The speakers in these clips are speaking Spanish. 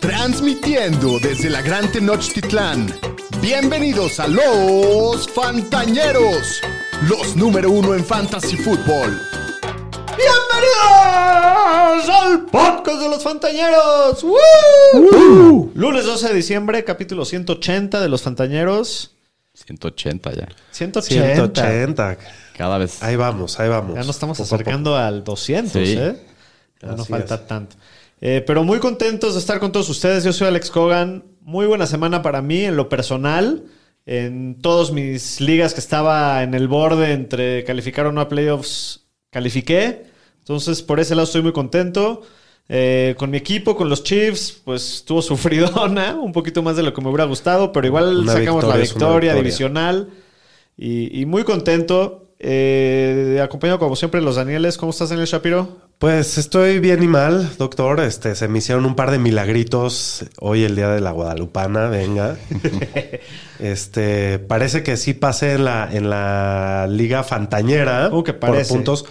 Transmitiendo desde la Gran Tenochtitlán. Bienvenidos a los Fantañeros, los número uno en Fantasy Football. ¡Bienvenidos al podcast de los Fantañeros! ¡Woo! Lunes 12 de diciembre, capítulo 180 de los Fantañeros. 180 ya. 180. 180. Cada vez. Ahí vamos, ahí vamos. Ya nos estamos Poco acercando al 200, Sí. ¿eh? Ya no Así falta es. tanto. Eh, pero muy contentos de estar con todos ustedes. Yo soy Alex Cogan. Muy buena semana para mí en lo personal. En todas mis ligas que estaba en el borde entre calificar o no a playoffs, califiqué. Entonces, por ese lado estoy muy contento. Eh, con mi equipo, con los Chiefs, pues estuvo sufridona, un poquito más de lo que me hubiera gustado, pero igual Una sacamos la victoria divisional. Y, y muy contento. Eh, acompañado como siempre los Danieles. ¿Cómo estás, Daniel Shapiro? Pues estoy bien y mal, doctor. Este, se me hicieron un par de milagritos hoy el día de la Guadalupana, venga. este, parece que sí pasé en la, en la liga fantañera ¿Cómo que por parece? puntos.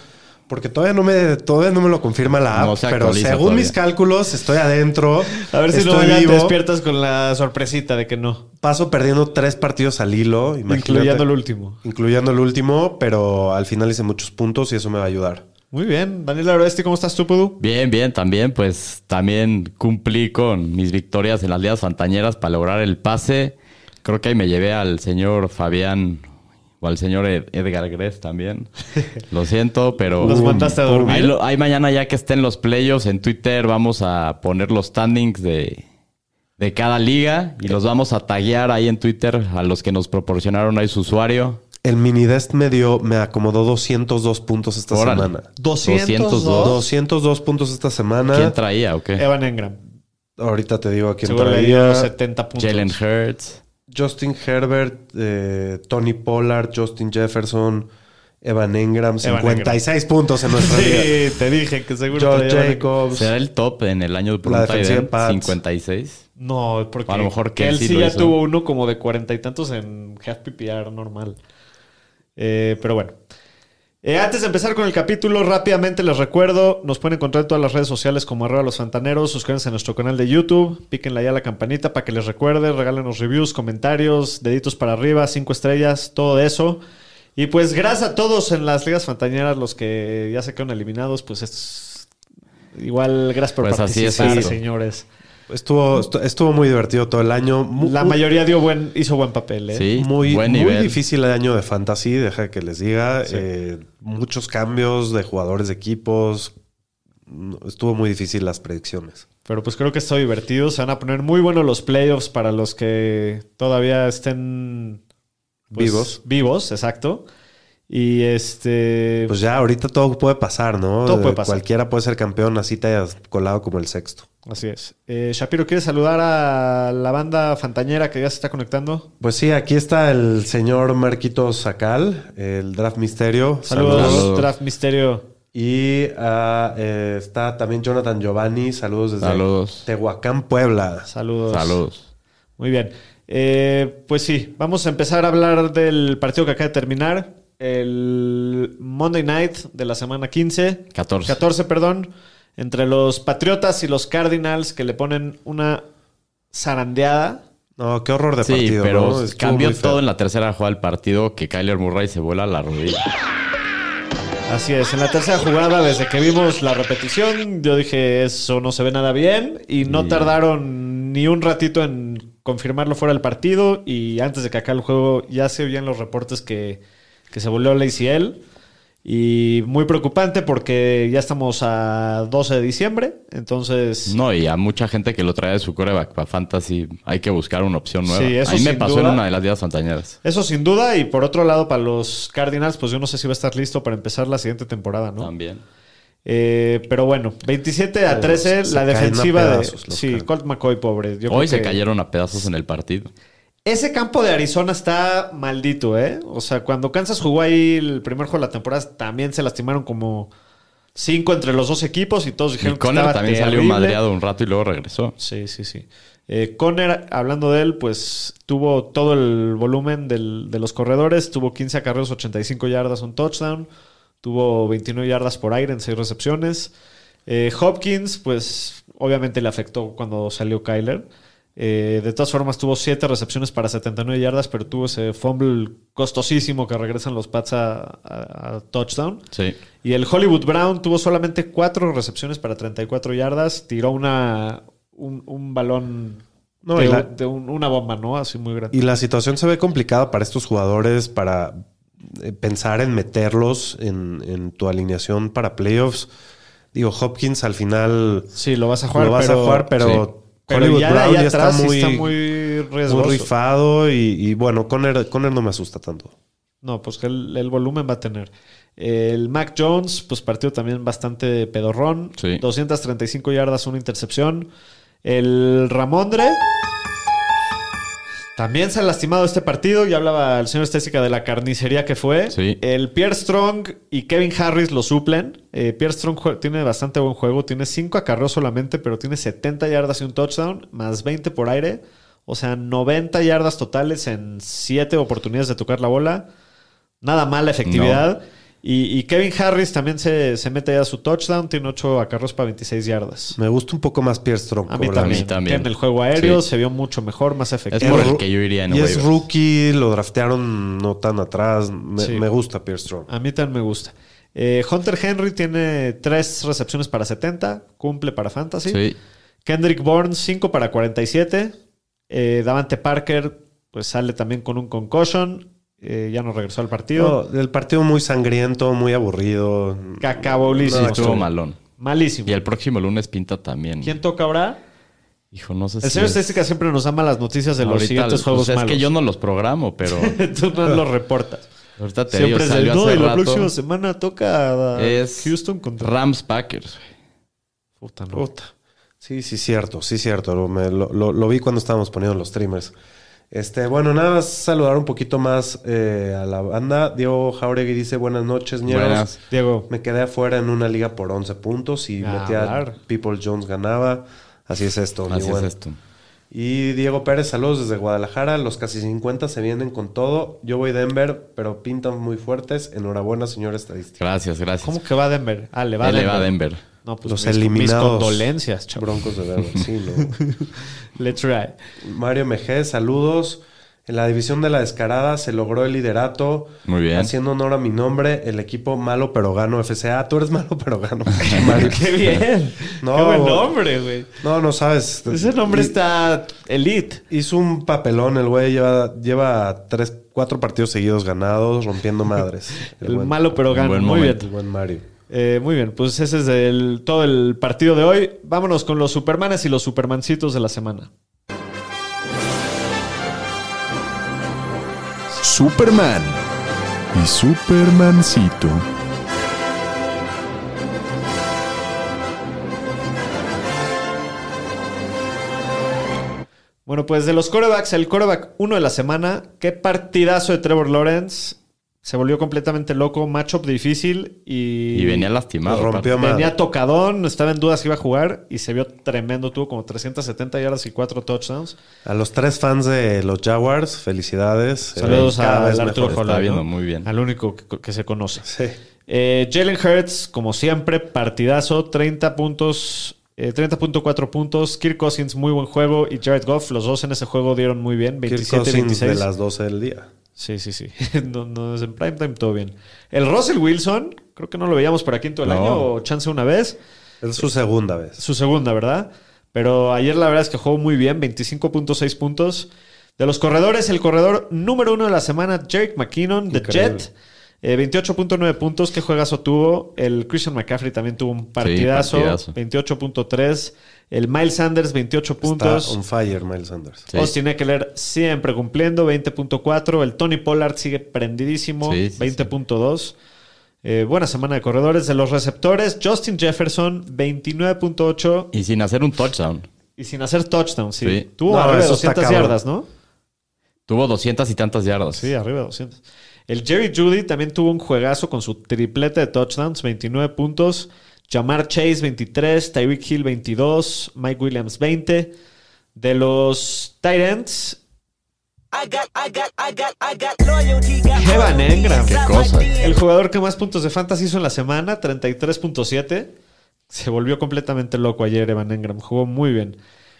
Porque todavía no me, todavía no me lo confirma la app, No se pero según todavía. mis cálculos estoy adentro. A ver si no te despiertas con la sorpresita de que no. Paso perdiendo tres partidos al hilo, imagínate. Incluyendo el último. Incluyendo el último, pero al final hice muchos puntos y eso me va a ayudar. Muy bien. Daniel Aresti, ¿cómo estás tú, Pudu? Bien, bien, también, pues también cumplí con mis victorias en las ligas fantañeras para lograr el pase. Creo que ahí me llevé al señor Fabián o al señor Ed- Edgar Gress también. Lo siento, pero. Los mandaste a dormir. Ahí, lo- ahí mañana, ya que estén los playoffs en Twitter, vamos a poner los standings de, de cada liga y los vamos a taguear ahí en Twitter a los que nos proporcionaron ahí su usuario. El minidest me dio, me acomodó 202 puntos esta Órale. semana. 202. 202 puntos esta semana. ¿Quién traía o qué? Evan Engram. Ahorita te digo a quién Seguro le dio traía. 70 puntos. Jalen Hurts. Justin Herbert, eh, Tony Pollard, Justin Jefferson, Evan Engram. Evan 56 puntos en nuestra liga. Sí, te dije que seguro Josh traía Evan Jacobs. ¿Será el top en el año La defensiva de Pats. 56. No, porque A lo mejor Kelsey sí lo ya hizo. tuvo uno como de cuarenta y tantos en half PPR normal. Eh, pero bueno. Eh, antes de empezar con el capítulo, rápidamente les recuerdo, nos pueden encontrar en todas las redes sociales como arroba los fantaneros, suscríbanse a nuestro canal de YouTube, píquenle ya la campanita para que les recuerde, regálenos reviews, comentarios, deditos para arriba, cinco estrellas, todo eso. Y pues gracias a todos en las ligas fantañeras, los que ya se quedaron eliminados, pues es igual gracias por Pues así es participar, señores. Estuvo, estu- estuvo muy divertido todo el año. La mayoría dio buen, hizo buen papel, ¿eh? Sí, Muy, buen muy difícil el año de fantasy, deja que les diga. Sí. Eh, muchos cambios de jugadores de equipos. Estuvo muy difícil las predicciones. Pero pues creo que está divertido. Se van a poner muy buenos los playoffs para los que todavía estén pues, Vivos. Vivos, exacto. Y este. Pues ya, ahorita todo puede pasar, ¿no? Todo puede Eh, pasar. Cualquiera puede ser campeón, así te hayas colado como el sexto. así es. Eh, Shapiro, ¿quieres saludar a la banda fantañera que ya se está conectando? Pues sí, aquí está el señor Marquito Sacal, el Draft Misterio. Saludos, Saludos. Draft Misterio. Y ah, eh, está también Jonathan Giovanni. Saludos desde Saludos. Tehuacán, Puebla. Saludos. Saludos. Muy bien. Eh, pues sí, vamos a empezar a hablar del partido que acaba de terminar. El Monday Night de la semana 15. 14. 14, perdón. Entre los Patriotas y los Cardinals que le ponen una zarandeada. No, qué horror de Sí, partido. pero cambió todo en la tercera jugada del partido que Kyler Murray se vuela la rodilla. Así es, en la tercera jugada, desde que vimos la repetición, yo dije, eso no se ve nada bien. Y no Y- tardaron ni un ratito en confirmarlo fuera del partido. Y antes de que acá el juego ya se oían los reportes que, que se volvió la ACL. Y muy preocupante porque ya estamos a 12 de diciembre. Entonces, No, y a mucha gente que lo trae de su coreback para fantasy hay que buscar una opción nueva. Sí, eso Ahí me pasó duda. en una de las días fantañeras. eso sin duda. Y por otro lado, para los Cardinals, pues yo no sé si va a estar listo para empezar la siguiente temporada, ¿no? También. Eh, pero bueno, 27 a Pero 13, se la defensiva de. pedazos Sí. Colt McCoy, pobre. Yo Hoy creo se que cayeron a pedazos en el partido. Ese campo de Arizona está maldito, ¿eh? O sea, cuando Kansas jugó ahí el primer juego de la temporada, también se lastimaron como cinco entre los dos equipos y todos Y dijeron que Conner estaba también salió terrible. madreado un rato y luego regresó. Sí, sí, sí. Eh, Conner, hablando de él, pues tuvo todo el volumen del- de los corredores. Tuvo 15 acarreos, 85 yardas, un touchdown. Tuvo 29 yardas por aire en 6 recepciones. Eh, Hopkins, pues obviamente le afectó cuando salió Kyler. Eh, de todas formas, tuvo 7 recepciones para 79 yardas, pero tuvo ese fumble costosísimo que regresan los Pats a, a- a touchdown. Sí. Y el Hollywood Brown tuvo solamente 4 recepciones para 34 yardas. Tiró una, un, un balón No, de, y la- de un- una bomba, ¿no? Así muy grande. Y la situación se ve complicada para estos jugadores para eh, pensar en meterlos en, en tu alineación para playoffs. Digo, Hopkins al final Sí, lo vas a jugar, lo vas pero, a jugar, pero, pero Hollywood ya Brown ya atrás está sí muy, está muy riesgoso. muy rifado y, y bueno, Conner, Conner no me asusta tanto. No, pues que el, el volumen va a tener. El Mac Jones, pues partido también bastante pedorrón. Sí. 235 yardas, una intercepción. El Ramondre. También se ha lastimado este partido. Ya hablaba el señor Estética de la carnicería que fue. Sí. El Pierre Strong y Kevin Harris lo suplen. Eh, Pierre Strong tiene bastante buen juego. Tiene 5 acarreos solamente, pero tiene 70 yardas y un touchdown, más 20 por aire. O sea, 90 yardas totales en 7 oportunidades de tocar la bola. Nada mala efectividad. Y, y Kevin Harris también se, se mete ya a su touchdown. Tiene 8 acarreos para 26 yardas. Me gusta un poco más Pierre Strong. A mí por también. Tiene el juego aéreo, Sí. se vio mucho mejor, más Es efectivo. por ru- el que yo iría en Y es rookie, lo draftearon no tan atrás. Me, Sí. me gusta Pierre Strong. A mí también me gusta. Eh, Hunter Henry tiene 3 recepciones para 70, cumple para fantasy. Sí. Kendrick Bourne 5 para 47. Eh, Davante Parker pues sale también con un concussion. Eh, ya no regresó al partido. No, el partido muy sangriento, muy aburrido. Cacabolísimo. Sí, estuvo malón. Malísimo. Y el próximo lunes pinta también. ¿Quién toca ahora? Hijo, no sé El si. señor es- Estadística siempre nos da malas noticias de los ahorita- siguientes juegos pues es malos. que yo no los programo, pero Tú no los reportas. ahorita te Siempre digo, es de, salió no, y la rato. próxima semana toca a Es Houston contra... Rams Packers. Puta, no. Puta. Sí, sí, cierto, sí, cierto. Lo, me- lo- lo- lo vi cuando estábamos poniendo los streamers. Este, bueno, nada más saludar un poquito más eh, a la banda. Diego Jauregui dice buenas noches, ñeros. Buenas. Diego, Me quedé afuera en una liga por 11 puntos y Ah, metí a hablar. People Jones ganaba. Así es esto, mi Así es esto. Y Diego Pérez, saludos desde Guadalajara. Los casi 50 se vienen con todo. Yo voy Denver, pero pintan muy fuertes. Enhorabuena, señor estadístico. Gracias, gracias. ¿cómo que va a Denver? Ah, le va a Él le Denver. va a Denver. No, pues Los mis, eliminados. mis condolencias. Broncos de Denver, sí, ¿no? Let's try. Mario MG, saludos. En la división de la descarada se logró el liderato. Muy bien. Haciendo honor a mi nombre, el equipo Malo Pero Gano FCA. Tú eres malo pero gano. ¡Qué bien! No, ¡Qué buen nombre, güey! No, no sabes. Ese nombre Y- está elite. Hizo un papelón, el güey lleva, lleva tres, cuatro partidos seguidos ganados, rompiendo madres. El buen- malo pero gano. buen Muy momento. El bien. buen Mario. Eh, muy bien, pues ese es el- todo el partido de hoy. Vámonos con los Supermanes y los Supermancitos de la semana. Superman y Supermancito. Bueno, pues de los corebacks, el coreback uno de la semana. Qué partidazo de Trevor Lawrence. Se volvió completamente loco, matchup difícil y, Y venía lastimado. Rompió venía tocadón, estaba en dudas si iba a jugar y se vio tremendo. Tuvo como 370 yardas y 4 touchdowns. A los tres fans de los Jaguars, felicidades. Saludos Eh, cada a vez Arturo mejor. Está Holland, viendo ¿no? muy bien. Al único que, que se conoce. Sí. Eh, Jalen Hurts, como siempre, partidazo, 30 puntos, eh, 30.4 puntos. Kirk Cousins, muy buen juego. Y Jared Goff, los dos en ese juego dieron muy bien, Kirk 27 Cousins 26. de las 12 del día. Sí, sí, sí. no, no es en primetime, todo bien. El Russell Wilson, creo que no lo veíamos por aquí en todo el No. año, o chance una vez. Es su segunda vez. Su segunda, ¿verdad? Pero ayer la verdad es que jugó muy bien, 25.6 puntos. De los corredores, el corredor número uno de la semana, Jake McKinnon, de. Jet. Eh, 28.9 puntos, qué juegazo tuvo. El Christian McCaffrey también tuvo un partidazo, partidazo. 28.3. El Miles Sanders, 28 puntos. Está on fire, Miles Sanders. Sí. Austin Eckler siempre cumpliendo, 20.4. El Tony Pollard sigue prendidísimo, Sí, sí, 20.2. Eh, buena semana de corredores. De los receptores, Justin Jefferson, 29.8. Y sin hacer un touchdown. Y sin hacer touchdown, sí. Sí. Tuvo No, arriba de eso está 200 cabrón. yardas, ¿no? Tuvo 200 y tantas yardas. Sí, arriba de 200. El Jerry Judy también tuvo un juegazo con su triplete de touchdowns, 29 puntos. Jamar Chase, 23. Tyreek Hill, 22. Mike Williams, 20. De los Titans, Evan Engram. Qué cosa. el jugador que más puntos de fantasy hizo en la semana, 33.7. Se volvió completamente loco ayer Evan Engram. Jugó muy bien.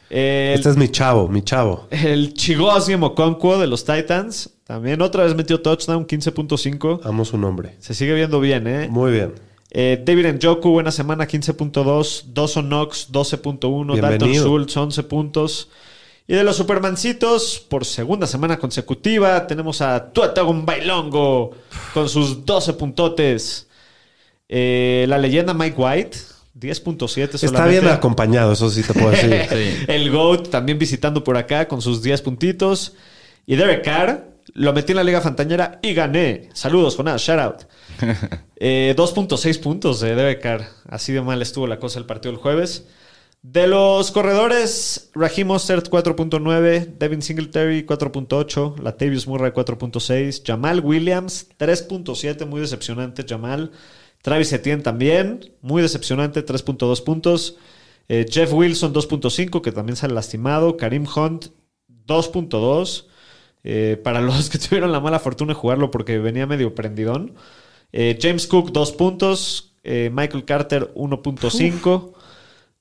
El, Este es mi chavo, mi chavo. el Chigoziem Okonkwo de los Titans. También otra vez metió touchdown, 15.5. Amo su nombre. Se sigue viendo bien, ¿eh? Muy bien. Eh, David Njoku, buena semana, 15.2. Dawson Knox, 12.1. Dalton. Schultz, 11 puntos. Y de los Supermancitos, por segunda semana consecutiva, tenemos a Tuatagon Bailongo con sus 12 puntotes. Eh, la leyenda Mike White, 10.7 Está bien acompañado, eso sí te puedo decir. Sí. El GOAT también visitando por acá con sus 10 puntitos. Y Derek Carr lo metí en la Liga Fantañera y gané. Saludos, Jonás, shout out. Eh, 2.6 puntos de Derek Carr. Así de mal estuvo la cosa el partido el jueves. De los corredores, Raheem Mostert 4.9, Devin Singletary 4.8, Latavius Murray 4.6, Jamal Williams 3.7, muy decepcionante Jamal. Travis Etienne también, muy decepcionante, 3.2 puntos. Eh, Jeff Wilson 2.5, que también sale lastimado. Karim Hunt 2.2. eh, para los que tuvieron la mala fortuna de jugarlo porque venía medio prendidón. Eh, James Cook 2 puntos. eh, Michael Carter 1.5.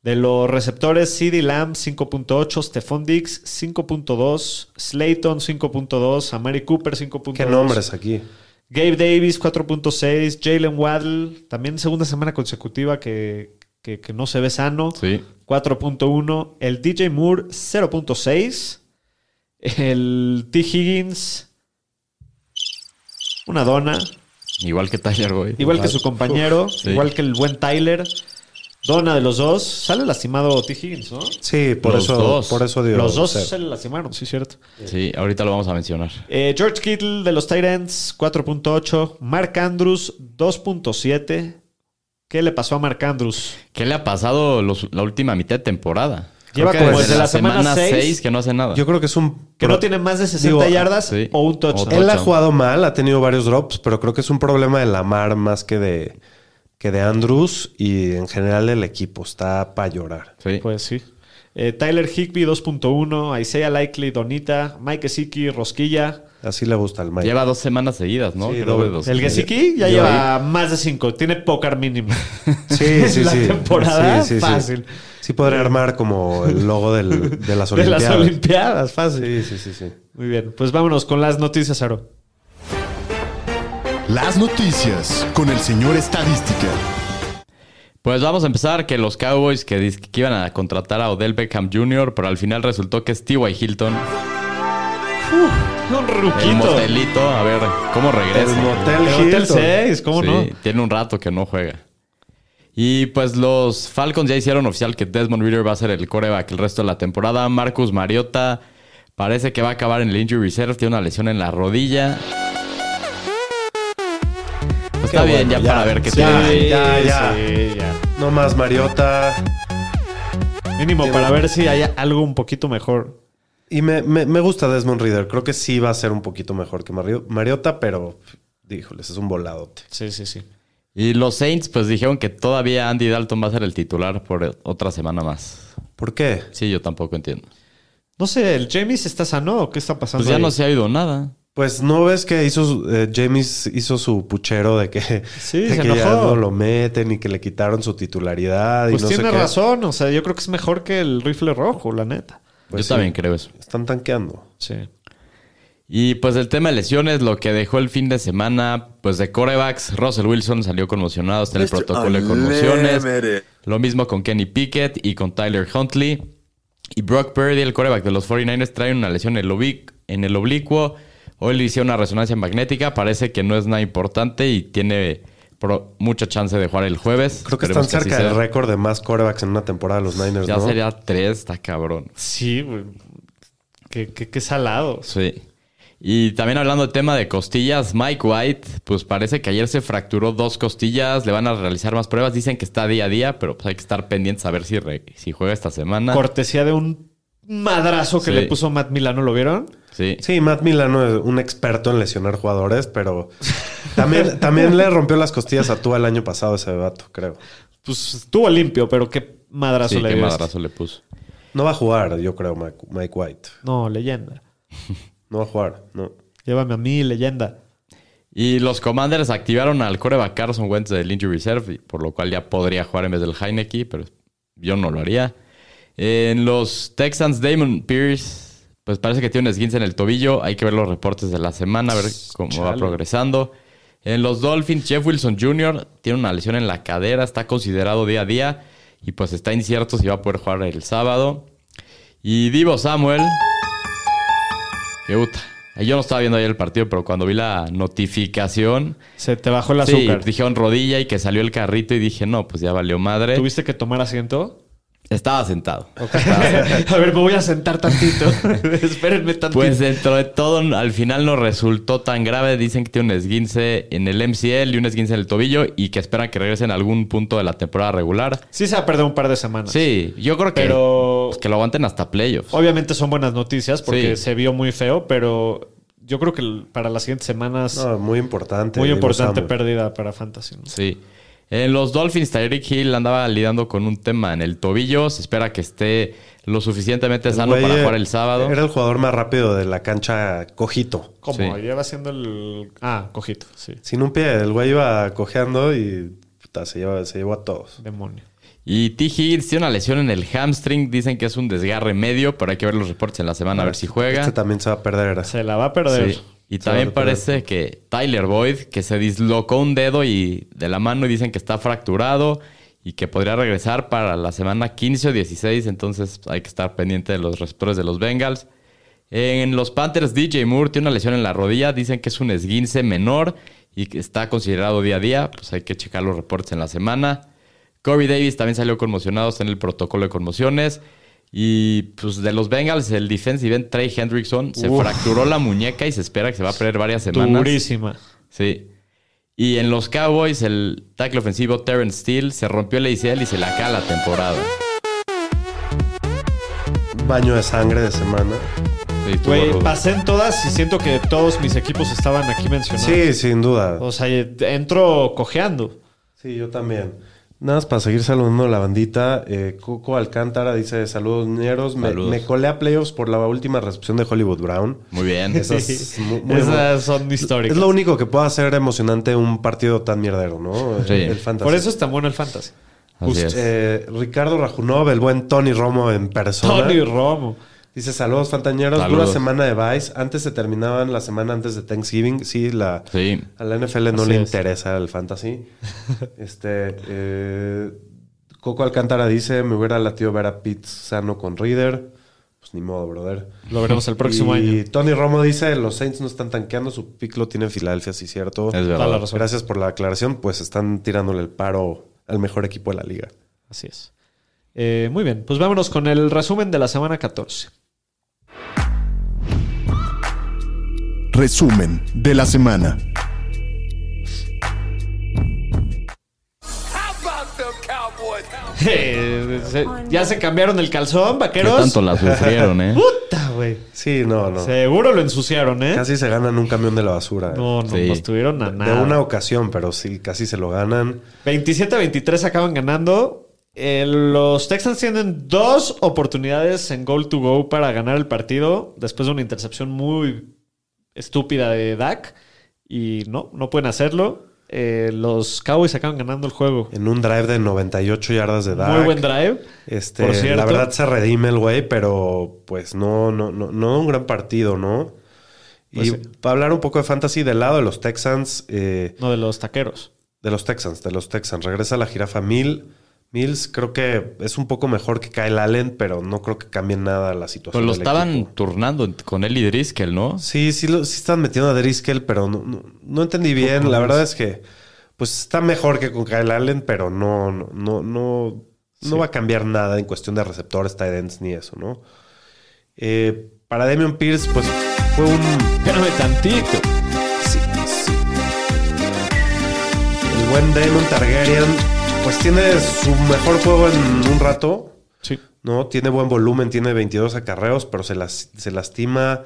De los receptores, CD Lamb 5.8, Stephon Diggs 5.2, Slayton 5.2, Amari Cooper 5.2. ¿Qué nombres aquí? Gabe Davis 4.6, Jalen Waddle, también segunda semana consecutiva que, que- que no se ve sano, Sí. 4.1, el DJ Moore 0.6, el T. Higgins, una dona, Igual que Tyler Boyd. igual que su compañero, Sí. igual que el buen Tyler, dona de los dos, sale lastimado T. Higgins, ¿no? Sí, por Los eso, dos. por eso dio Los dos ser. se le lastimaron, sí, cierto. Sí, ahorita lo vamos a mencionar. Eh, George Kittle de los Titans, 4.8. Mark Andrews, 2.7. ¿Qué le pasó a Mark Andrews? ¿Qué le ha pasado los- la última mitad de temporada? Lleva como desde desde la, la semana semana seis, 6 que no hace nada. Yo creo que es un... Que pro- no tiene más de 60 Digo, yardas sí. o un touchdown. Él ha jugado mal, ha tenido varios drops, pero creo que es un problema de Lamar más que de, que de Andrews y en general del equipo. Está para llorar. Sí. Pues sí. Eh, Tyler Higby, 2.1. Isaiah Likely, Donita. Mike Gesicki, Rosquilla. Así le gusta al Mike. Lleva dos semanas seguidas, ¿no? Sí, doble. dos. El Gesicki ya Yo- lleva más de 5. Tiene póker mínimo. Sí, sí, la sí. temporada, Sí, sí, sí. fácil. Sí podría armar como el logo del- de las De las Olimpiadas. Olimpiadas, fácil. Sí, sí, sí, sí. Muy bien. Pues vámonos con las noticias, Aro. Las noticias con el señor Estadística. Pues vamos a empezar que los Cowboys que, iban a contratar a Odell Beckham Jr., pero al final resultó que es T.Y. Hilton, Un el ruquito. motelito, a ver cómo regresa. El motel El Hotel Hilton. 6, ¿cómo Sí, no? tiene un rato que no juega. Y pues los Falcons ya hicieron oficial que Desmond Reader va a ser el coreback el resto de la temporada. Marcus Mariota parece que va a acabar en el injury reserve, tiene una lesión en la rodilla. Está bien, ya, ya. para ver qué Sí, tiene. ya, ya. Sí, ya. No más Mariota. Mínimo para ver si hay algo un poquito mejor. Y me, me- me gusta Desmond Reader. Creo que sí va a ser un poquito mejor que Mario- Mariota, pero díjoles, es un voladote. Sí, sí, sí. Y los Saints pues dijeron que todavía Andy Dalton va a ser el titular por otra semana más. ¿Por qué? Sí, yo tampoco entiendo. No sé, ¿el James está sano o qué está pasando? Pues ya ahí? no se ha oído nada. Pues no ves que hizo su- eh, James hizo su puchero de que, Sí, de se que ya enojó. no lo meten y que le quitaron su titularidad Pues y no tiene sé qué. razón, o sea, yo creo que es mejor que el rifle rojo, la neta. Pues yo sí. también creo eso. Están tanqueando. Sí. Y pues el tema de lesiones, lo que dejó el fin de semana, pues de corebacks, Russell Wilson salió conmocionado, está en el protocolo de conmociones. Lo mismo con Kenny Pickett y con Tyler Huntley. Y Brock Purdy, el coreback de los 49ers, trae una lesión en el, oblic- en el oblicuo. Hoy le hicieron una resonancia magnética, parece que no es nada importante y tiene pro- mucha chance de jugar el jueves. Creo que Esperemos están cerca del récord de más corebacks en una temporada de los Niners, Ya ¿no? sería tres, está cabrón. Sí, güey. Qué, qué, qué salados. Sí. Y también hablando de tema de costillas, Mike White, pues parece que ayer se fracturó dos costillas, le van a realizar más pruebas, dicen que está día a día, pero pues hay que estar pendientes a ver si, re- si juega esta semana. Cortesía de un madrazo que Sí. le puso Matt Milano, ¿lo vieron? Sí. Sí, Matt Milano es un experto en lesionar jugadores, pero también, también le rompió las costillas a Tua el año pasado ese vato, creo. Pues estuvo limpio, pero qué madrazo Sí, le qué madrazo le puso. No va a jugar, yo creo, Mike, Mike White. No, leyenda. No va a jugar, no. Llévame a mí, leyenda. Y los Commanders activaron al coreback Carson Wentz del Injury Reserve, por lo cual ya podría jugar en vez del Heineke, pero yo no lo haría. En los Texans, Damon Pierce, pues parece que tiene un esguince en el tobillo. Hay que ver los reportes de la semana, a ver cómo va progresando. En los Dolphins, Jeff Wilson Jr. tiene una lesión en la cadera, está considerado día a día y pues está incierto si va a poder jugar el sábado. Y Divo Samuel, que puta, yo no estaba viendo ayer el partido, pero cuando vi la notificación, Se te bajó el sí, azúcar. dijeron rodilla y que salió el carrito y dije, no, pues ya valió madre. ¿Tuviste que tomar asiento? Estaba sentado. a ver, me voy a sentar tantito. Espérenme tantito. Pues dentro de todo, al final no resultó tan grave. Dicen que tiene un esguince en el MCL y un esguince en el tobillo y que esperan que regrese en algún punto de la temporada regular. sí se ha perdido un par de semanas. Sí, yo creo que, Pero pues, que lo aguanten hasta playoffs. obviamente son buenas noticias porque Sí. se vio muy feo, pero yo creo que para las siguientes semanas No, muy importante. muy importante pérdida para Fantasy. ¿no? Sí. En los Dolphins, Tyreek Hill andaba lidiando con un tema en el tobillo. Se espera que esté lo suficientemente sano para jugar el sábado. Era el jugador más rápido de la cancha cojito. ¿Cómo? Sí. Lleva haciendo el... Ah, cojito, sí. Sin un pie, el güey iba cojeando y puta, se, lleva- se llevó a todos. Demonio. Y T. Higgins tiene una lesión en el hamstring. Dicen que es un desgarre medio, pero hay que ver los reportes en la semana a ver si juega. Este también se va a perder. Se la va a perder. Sí. Y también parece que Tyler Boyd, que se dislocó un dedo y de la mano y dicen que está fracturado y que podría regresar para la semana 15 o 16. Entonces hay que estar pendiente de los receptores de los Bengals. En los Panthers, DJ Moore tiene una lesión en la rodilla. Dicen que es un esguince menor y que está considerado día a día. Pues hay que checar los reportes en la semana. Corey Davis también salió conmocionado, está en el protocolo de conmociones. Y pues de los Bengals, el defensive end Trey Hendrickson se Uf. fracturó la muñeca y se espera que se va a perder varias semanas. Durísima. Sí. Y en los Cowboys, el tackle ofensivo Terrence Steele se rompió el ACL y se le acaba la temporada. Baño de sangre de semana. Güey, pasé en todas y siento que todos mis equipos estaban aquí mencionados. Sí, sin duda. O sea, entro cojeando. Sí, yo también. Nada más para seguir saludando a la bandita. eh, Coco Alcántara dice: Saludos, ñeros. Me, me colé a playoffs por la última recepción de Hollywood Brown. Muy bien. Esas muy- son históricas. Es lo único que puede hacer emocionante un partido tan mierdero, ¿no? Sí. El fantasy. Por eso es tan bueno el fantasy. Así es. Eh, Ricardo Rajunov, el buen Tony Romo en persona. Tony Romo. Dice saludos, fantañeros. Saludos. Dura semana de Vice. Antes se terminaban la semana antes de Thanksgiving. Sí, la, Sí. a la NFL no Así le es. interesa el fantasy. este eh, Coco Alcántara dice: Me hubiera latido ver a Pete sano con Reader. Pues ni modo, brother. Lo veremos el próximo y año. Tony Romo dice: Los Saints no están tanqueando. Su pick lo tiene en Filadelfia, sí, cierto. Es la verdad. razón. Gracias por la aclaración. Pues están tirándole el paro al mejor equipo de la liga. Así es. Eh, muy bien, pues vámonos con el resumen de la semana 14. Resumen de la semana. Eh, se- ya se cambiaron el calzón, ¿Qué vaqueros. tanto la sufrieron, eh? Puta, güey. Sí, no, no. Seguro lo ensuciaron, ¿eh? Casi se ganan un camión de la basura. No, no, Sí. no estuvieron a De nada. una ocasión, pero sí, casi se lo ganan. 27-23 acaban ganando. Eh, los Texans tienen dos oportunidades en goal to go para ganar el partido después de una intercepción muy estúpida de Dak. Y no, no pueden hacerlo. Eh, los Cowboys acaban ganando el juego. En un drive de 98 yardas de Dak. Muy buen drive. Este, por cierto. la verdad se redime el güey, pero pues no, no, no, no un gran partido, ¿no? Pues y sí. para hablar un poco de fantasy del lado de los Texans, eh, No de los taqueros. de los Texans, de los Texans, regresa la jirafa Mil. Mills creo que es un poco mejor que Kyle Allen, pero no creo que cambie nada la situación. Pues lo del estaban equipo. turnando con él y Driscoll, ¿no? Sí, sí, lo, sí están metiendo a Driscoll, pero no, no, no entendí bien. La verdad es que pues está mejor que con Kyle Allen, pero no, no, no, no, no va a cambiar nada en cuestión de receptores, tight ends, ni eso, ¿no? Eh, para Damian Pierce, pues fue un... Espérame tantito. Sí, sí. El buen Damon Targaryen, pues tiene su mejor juego en un rato. Sí. ¿no? Tiene buen volumen, tiene 22 acarreos, pero se, las, se lastima.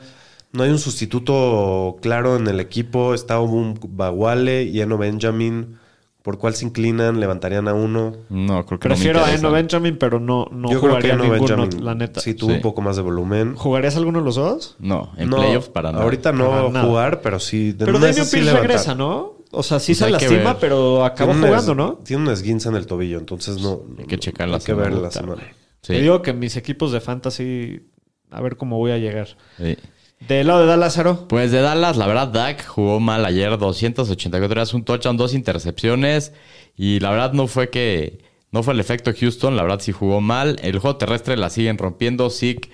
No hay un sustituto claro en el equipo. Está un Baguale y Eno Benjamin ¿Por cuál se inclinan? ¿Levantarían a uno? No, creo que no Prefiero a. Eno Benjamin, pero no, no Yo creo que jugaría no ninguno, Benjamin la neta. sí tuvo Sí. un poco más de volumen. ¿Jugarías alguno de los dos? No, en No, playoffs para nada. Ahorita no Para nada. jugar, pero sí. de Pero Damian sí Pierce regresa, ¿no? O sea, sí Pues se lastima, pero Tiene un jugando, ¿no? Tiene un esguince en el tobillo, entonces no. Hay que checar la hay que ver semana. la semana. Sí, Te digo que mis equipos de fantasy, a ver cómo voy a llegar. sí. Del lado de Dallas, Lázaro. Pues de Dallas, la verdad, Dak jugó mal ayer, 284 yardas, un touchdown, dos intercepciones. Y la verdad no fue que. No fue el efecto Houston, la verdad sí jugó mal. El juego terrestre la siguen rompiendo. Zeke,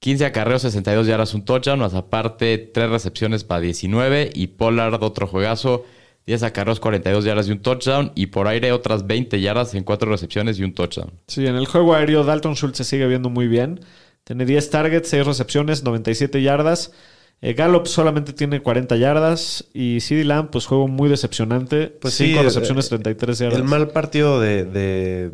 15 acarreos, 62 yardas, un touchdown, más aparte 3 recepciones para 19. Y Pollard, otro juegazo, 10 acarreos, 42 yardas y un touchdown. Y por aire, otras 20 yardas en 4 recepciones y un touchdown. Sí, en el juego aéreo Dalton Schultz se sigue viendo muy bien. Tiene 10 targets, 6 recepciones, 97 yardas. Eh, Gallup solamente tiene 40 yardas. Y CeeDee Lamb, pues juego muy decepcionante. Pues 5 sí, recepciones, eh, 33 yardas. El mal partido de, de,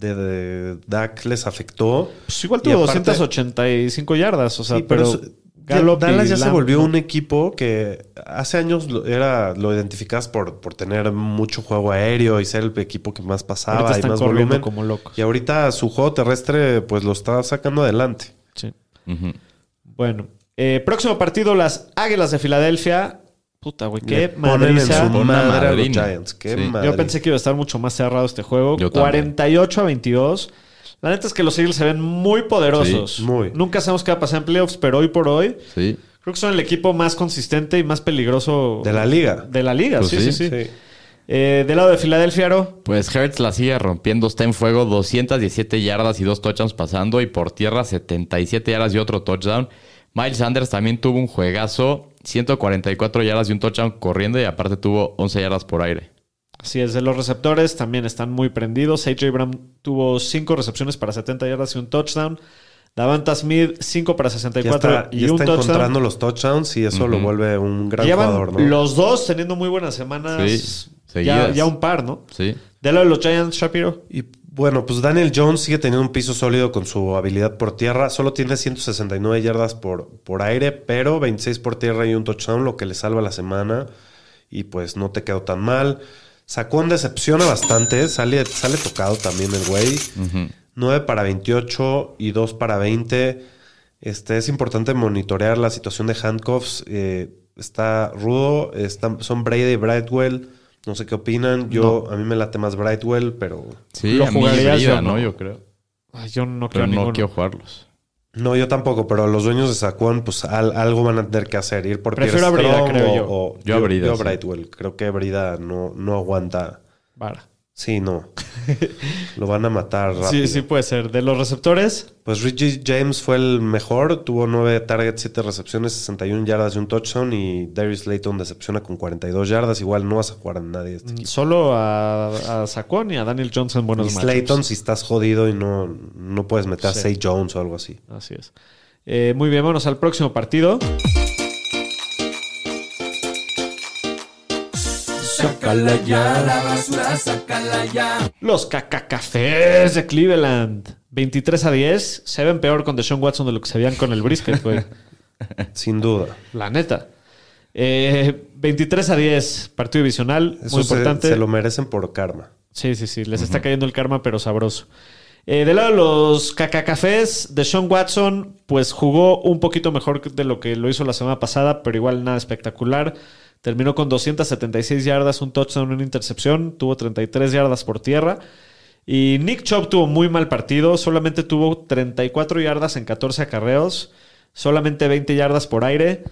de, de Dak les afectó. Pues igual tuvo aparte- 285 yardas. O sea, Sí, pero, Gallup Dallas y ya se volvió ¿no? un equipo que hace años lo, era, lo identificabas por, por tener mucho juego aéreo y ser el equipo que más pasaba Ahorita y están más volumen. como locos. Y ahorita su juego terrestre pues lo está sacando adelante. Sí. Bueno, eh, próximo partido, las Águilas de Filadelfia. Puta, güey, qué ponen en madriza. su Una madre a los madrina. Giants. Qué Sí. Yo madre. Yo pensé que iba a estar mucho más cerrado este juego. Yo también. 48 a 22. La neta es que los Eagles se ven muy poderosos. Sí, muy. Nunca sabemos qué va a pasar en playoffs, pero hoy por hoy Sí. creo que son el equipo más consistente y más peligroso De la liga. De la liga, Pues sí, sí, sí, sí. Sí. Eh, del lado de Filadelfia, Aro, Pues Hertz la sigue rompiendo, está en fuego, 217 yardas y dos touchdowns pasando, y por tierra 77 yardas y otro touchdown. Miles Sanders también tuvo un juegazo, 144 yardas y un touchdown corriendo, y aparte tuvo 11 yardas por aire. Así es, de los receptores también están muy prendidos. AJ Brown tuvo 5 recepciones para 70 yardas y un touchdown. Davanta Smith, 5 para Ya 64 está, y ya un está touchdown. encontrando los touchdowns y eso lo vuelve un gran Llevan jugador, ¿no? los dos teniendo muy buenas semanas. Sí, ya, ya un par, ¿no? Sí. De lado de los Giants, Shapiro. Y bueno, pues Daniel Jones sigue teniendo un piso sólido con su habilidad por tierra. Solo tiene 169 yardas por, por aire, pero 26 por tierra y un touchdown, lo que le salva la semana. Y pues no te quedó tan mal. Sacón decepciona bastante. Sale, sale tocado también el güey. 9 para 28 y 2 para 20. Este, es importante monitorear la situación de handcuffs. Eh, está rudo. Está- son Brady y Brightwell. No sé qué opinan. Yo, a mí me late más Brightwell, pero Sí, ¿Lo a mí jugarías Brida, o no? ¿no? Yo creo. Ay, yo no Pero no ninguno. quiero jugarlos. No, yo tampoco, pero los dueños de Saquon, pues al- algo van a tener que hacer. Ir por Prefiero a Brida, Strong creo o- yo. o- Yo a Brida, yo sí. Brightwell. Creo que Brida no, no aguanta. Vara. Sí, no. Lo van a matar rápido. Sí, sí puede ser. De los receptores, Pues Richie James fue el mejor. Tuvo 9 targets, 7 recepciones, 61 yardas y un touchdown. Y Darius Layton decepciona con 42 yardas. Igual no vas a jugar a nadie. Este equipo. solo a, a Saquon y a Daniel Johnson buenos Y matchups. Slayton, si estás jodido y no, no puedes meter Sí. a Say Jones o algo así. Así es. Eh, muy bien, vamos al próximo partido. Sácala ya, la basura, sácala ya. Los cacacafés de Cleveland. 23 a 10. Se ven peor con Deshaun Watson de lo que se veían con el brisket, güey. Sin duda. La neta. Eh, 23 a 10. Partido divisional. Eso muy importante. se lo merecen por karma. Sí, sí, sí. Les está cayendo el karma, pero sabroso. Eh, del lado de los cacacafés, de Sean Watson, pues jugó un poquito mejor de lo que lo hizo la semana pasada, pero igual nada espectacular. Terminó con 276 yardas, un touchdown, una intercepción. Tuvo 33 yardas por tierra. Y Nick Chubb tuvo muy mal partido. Solamente tuvo 34 yardas en 14 acarreos. Solamente 20 yardas por aire.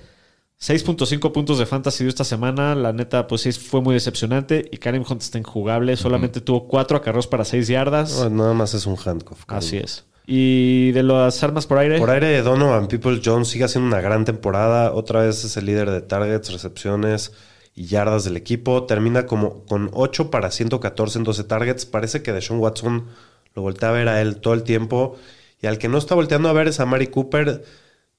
6.5 puntos de fantasy dio esta semana. La neta, pues sí, fue muy decepcionante. Y Karim Hunt está injugable. Solamente tuvo 4 acarreos para 6 yardas. Nada más es un handcuff. Así es. Y de las armas por aire. Por aire, Donovan People Jones sigue haciendo una gran temporada. Otra vez es el líder de targets, recepciones y yardas del equipo. Termina como con 8 para 114 en 12 targets. Parece que Deshaun Watson lo voltea a ver a él todo el tiempo. Y al que no está volteando a ver es a Mari Cooper.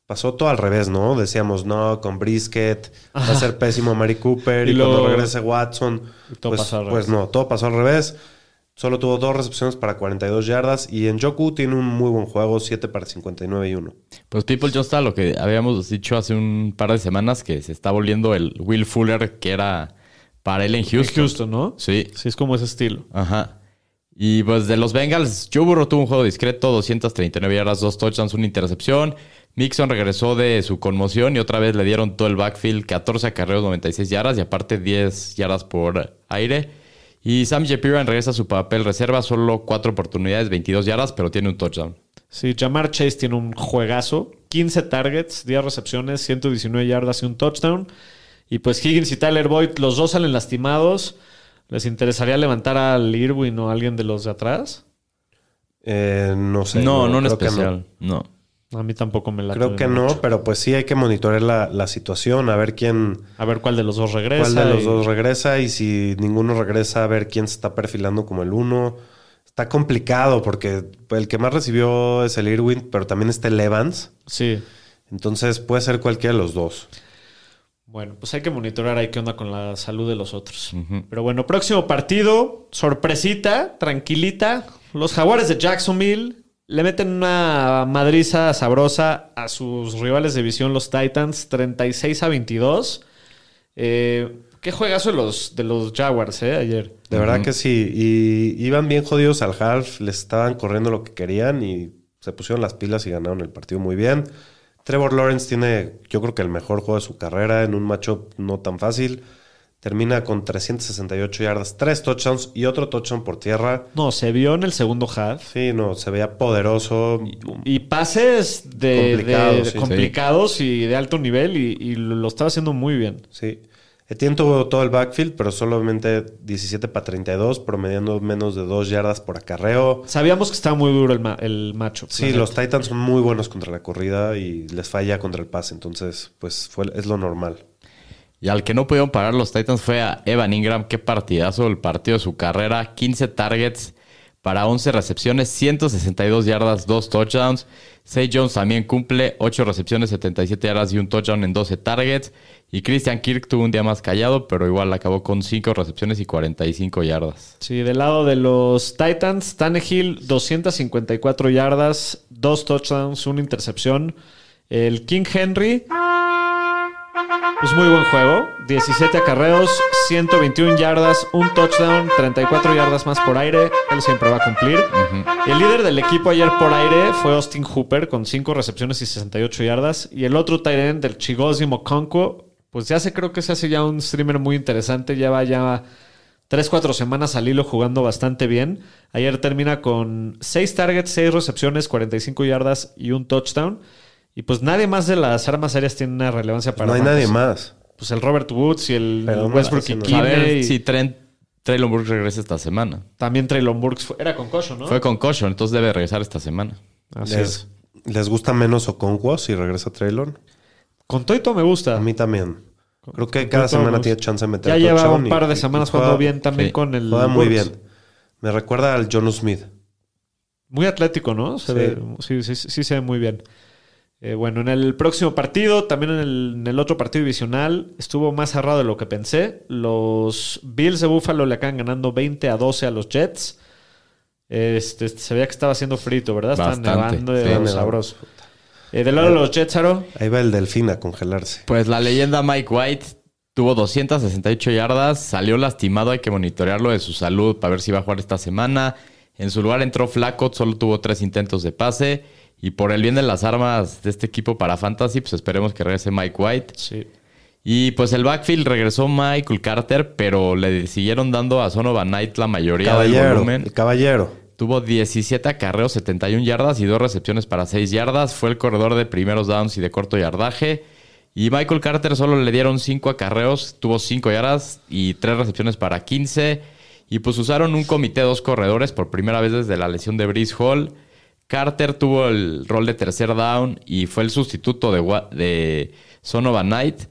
Pasó todo al revés, ¿no? Decíamos, no, con Brisket va a ser pésimo Mari Cooper. Y Y, luego- cuando regrese Watson, todo pues, pasó al pues revés. no, todo pasó al revés. Solo tuvo dos recepciones para 42 yardas. Y en Joku tiene un muy buen juego, 7 para 59 y 1. Pues People Just está lo que habíamos dicho hace un par de semanas, que se está volviendo el Will Fuller, que era para él en En Houston. Houston, ¿no? Sí. Sí, es como ese estilo. Ajá. Y pues de los Bengals, Joe Burrow tuvo un juego discreto, 239 yardas, dos touchdowns, una intercepción. Mixon regresó de su conmoción y otra vez le dieron todo el backfield, 14 acarreos, 96 yardas y aparte 10 yardas por aire. Y Sam Shapiro regresa a su papel reserva, solo 4 oportunidades, 22 yardas, pero tiene un touchdown. Sí, Jamar Chase tiene un juegazo. 15 targets, 10 recepciones, 119 yardas y un touchdown. Y pues Higgins y Tyler Boyd, los dos salen lastimados. ¿Les interesaría levantar al Irwin o a alguien de los de atrás? Eh, no sé. no, no en especial. No. A mí tampoco me la Creo que no, pero pues sí hay que monitorear la, la situación, a ver quién, A ver cuál de los dos regresa. cuál de los y- dos regresa y si ninguno regresa, a ver quién se está perfilando como el uno. Está complicado porque el que más recibió es el Irwin, pero también está el Evans. Sí. Entonces puede ser cualquiera de los dos. Bueno, pues hay que monitorear ahí qué onda con la salud de los otros. Pero bueno, próximo partido, sorpresita, tranquilita. Los jaguares de Jacksonville le meten una madriza sabrosa a sus rivales de división, los Titans, 36 a 22. Eh, ¿Qué juegazo de los, de los Jaguars, eh, ayer? De verdad que sí. Y iban bien jodidos al half, les estaban corriendo lo que querían y se pusieron las pilas y ganaron el partido muy bien. Trevor Lawrence tiene, yo creo que el mejor juego de su carrera en un matchup no tan fácil. Termina con 368 yardas, 3 touchdowns y otro touchdown por tierra. No, se vio en el segundo half. Sí, no, se veía poderoso. Y pases de, Complicados, de- sí. complicados y de alto nivel y, y lo estaba haciendo muy bien. Sí. Etienne tuvo todo el backfield, pero solamente 17 para 32, promediando menos de 2 yardas por acarreo. Sabíamos que estaba muy duro el, ma- el macho. Sí, los Titans son muy buenos contra la corrida y les falla contra el pase, entonces pues fue, es lo normal. Y al que no pudieron parar los Titans fue a Evan Ingram. Qué partidazo el partido de su carrera. 15 targets para 11 recepciones, 162 yardas, 2 touchdowns. Say Jones también cumple 8 recepciones, 77 yardas y un touchdown en 12 targets. Y Christian Kirk tuvo un día más callado, pero igual acabó con 5 recepciones y 45 yardas. Sí, del lado de los Titans, Tannehill, 254 yardas, dos touchdowns, una intercepción. El King Henry, pues muy buen juego. 17 acarreos, 121 yardas, un touchdown, 34 yardas más por aire. Él siempre va a cumplir. El líder del equipo ayer por aire fue Austin Hooper con 5 recepciones y 68 yardas. Y el otro tight end del Chigozi Mokonko, pues ya se creo que se hace ya un streamer muy interesante. Lleva ya 3, 4 semanas al hilo jugando bastante bien. Ayer termina con 6 targets, 6 recepciones, 45 yardas y un touchdown. Y pues nadie más de las armas aéreas tiene una relevancia para no hay nadie más. Pues el Robert Woods y el Pero Westbrook y no. A ver Kine y si Trent Traylon Burks regresa esta semana. también Traylon Burks. fue- era con Cosho, ¿no? Fue con Caution, entonces debe regresar esta semana. Así Les, es. les gusta menos Okonkwo si regresa Traylon? Con Toito me gusta. A mí también. Creo que con cada todo semana nos- tiene chance de meter Ya lleva un par de y- semanas y jugando juega- bien también sí. con el. Juega muy Burks. bien. Me recuerda al John Smith. Muy atlético, ¿no? Se Sí. ve, sí, sí, sí se ve muy bien. Eh, bueno, en el próximo partido, también en el, en el otro partido divisional, estuvo más cerrado de lo que pensé. Los Bills de Buffalo le acaban ganando 20 a 12 a los Jets. Este, se veía que estaba haciendo frito, ¿verdad? Estaba nevando de sí. sabroso. Eh, del lado de los Jets, Aro, Ahí va el delfín a congelarse. Pues la leyenda Mike White tuvo 268 yardas, salió lastimado, hay que monitorearlo de su salud para ver si va a jugar esta semana. En su lugar entró Flacco, solo tuvo tres intentos de pase. Y por el bien de las armas de este equipo para Fantasy, pues esperemos que regrese Mike White. sí. Y pues el backfield regresó Michael Carter, pero le siguieron dando a Sonovan Knight la mayoría del volumen. El caballero. Tuvo 17 acarreos, 71 yardas y dos recepciones para 6 yardas. Fue el corredor de primeros downs y de corto yardaje. Y Michael Carter solo le dieron 5 acarreos, tuvo 5 yardas y 3 recepciones para 15. Y pues usaron un comité de dos corredores por primera vez desde la lesión de Brice Hall. Carter tuvo el rol de tercer down y fue el sustituto de, de Sonovan Knight.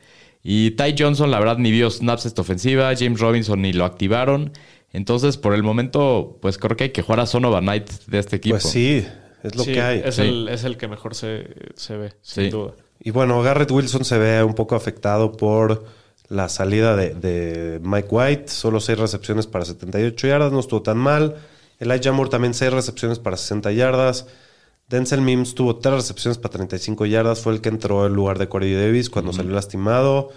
Y Ty Johnson, la verdad, ni vio snaps esta ofensiva. James Robinson ni lo activaron. Entonces, por el momento, pues creo que hay que jugar a Sonovan Knight de este equipo. Pues sí, es lo Sí, que hay. Es, Sí. el, es el que mejor se, se ve, sin Sí. duda. Y bueno, Garrett Wilson se ve un poco afectado por la salida de, de Mike White. Solo seis recepciones para 78 yardas, no estuvo tan mal. Elijah Moore también seis recepciones para 60 yardas. Denzel Mims tuvo tres recepciones para 35 yardas. Fue el que entró en lugar de Corey Davis cuando salió lastimado.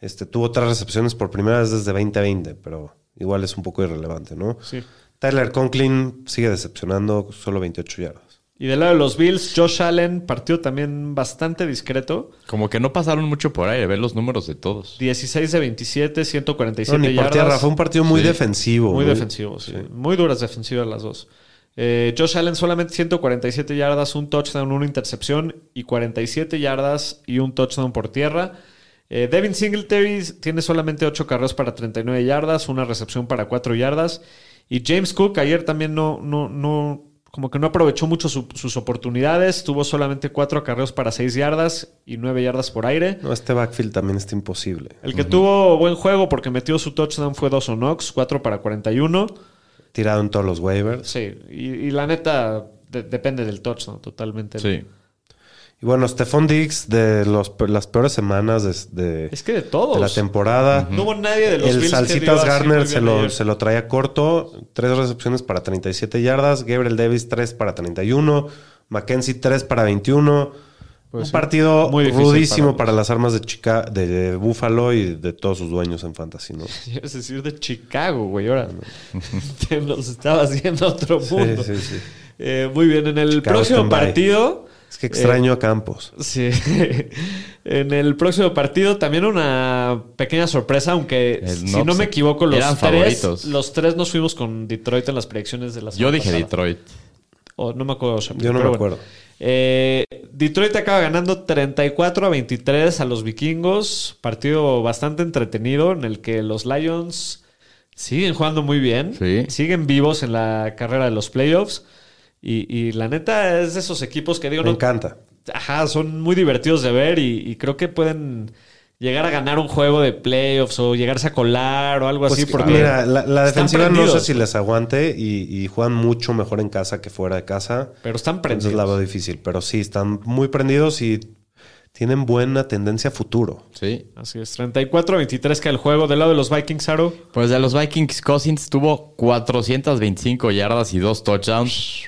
Este, tuvo tres recepciones por primera vez desde 2020, pero igual es un poco irrelevante, ¿no? Sí. Tyler Conklin sigue decepcionando, solo 28 yardas. Y del lado de los Bills, Josh Allen, partido también bastante discreto. Como que no pasaron mucho por ahí, ver los números de todos. 16 de 27, 147 No, ni por yardas. tierra, fue un partido muy Sí. defensivo. Muy defensivo, sí. Muy duras defensivas las dos. Eh, Josh Allen solamente 147 yardas, un touchdown, una intercepción y 47 yardas y un touchdown por tierra. Eh, Devin Singletary tiene solamente 8 carreras para 39 yardas, una recepción para 4 yardas. Y James Cook ayer también no, no, no, como que no aprovechó mucho su- sus oportunidades. Tuvo solamente 4 carreros para 6 yardas y 9 yardas por aire. No, este backfield también está imposible. El que tuvo buen juego porque metió su touchdown fue Dawson Knox, 4 para 41. Tirado en todos los waivers. Sí, y, y la neta de- depende del touchdown totalmente. Sí. Y bueno, Stephon Diggs de los, las peores semanas de, de- Es que de todos. de la temporada. No hubo nadie de los El Bills Salsitas Garner se lo, ayer. se lo traía corto. Tres recepciones para 37 yardas. Gabriel Davis, 3 para 31. Mackenzie, 3 para 21. Pues Un sí. partido Muy rudísimo para para, las armas de, Chica, de Buffalo y de todos sus dueños en Fantasy, ¿no? Es decir, de Chicago, güey. Ahora te nos estabas yendo a otro mundo. sí, sí. Eh, muy bien, en el Chicago próximo partido. Extraño a Campos. Sí. en el próximo partido también una pequeña sorpresa, aunque El si no, no me equivoco, los eran tres, favoritos. los tres nos fuimos con Detroit en las predicciones de la Yo dije pasada. Detroit. O no me acuerdo. Yo no me bueno. acuerdo. Eh, Detroit acaba ganando 34 a 23 a los vikingos. Partido bastante entretenido en el que los Lions siguen jugando muy bien. Sí. Siguen vivos en la carrera de los playoffs. Y, y la neta es de esos equipos que digo, Me no, encanta. ajá, son muy divertidos de ver y, y creo que pueden llegar a ganar un juego de playoffs o llegarse a colar o algo Pues así. que, Porque mira, la, defensiva no sé prendidos. si les aguante y, y juegan mucho mejor en casa que fuera de casa. Pero están Entonces la veo prendidos. difícil. Pero sí, están muy prendidos y tienen buena tendencia a futuro. Sí. Así es, 34 a 23 que el juego. Del lado de los Vikings, Aro. Pues de los Vikings, Cousins tuvo 425 yardas y dos touchdowns.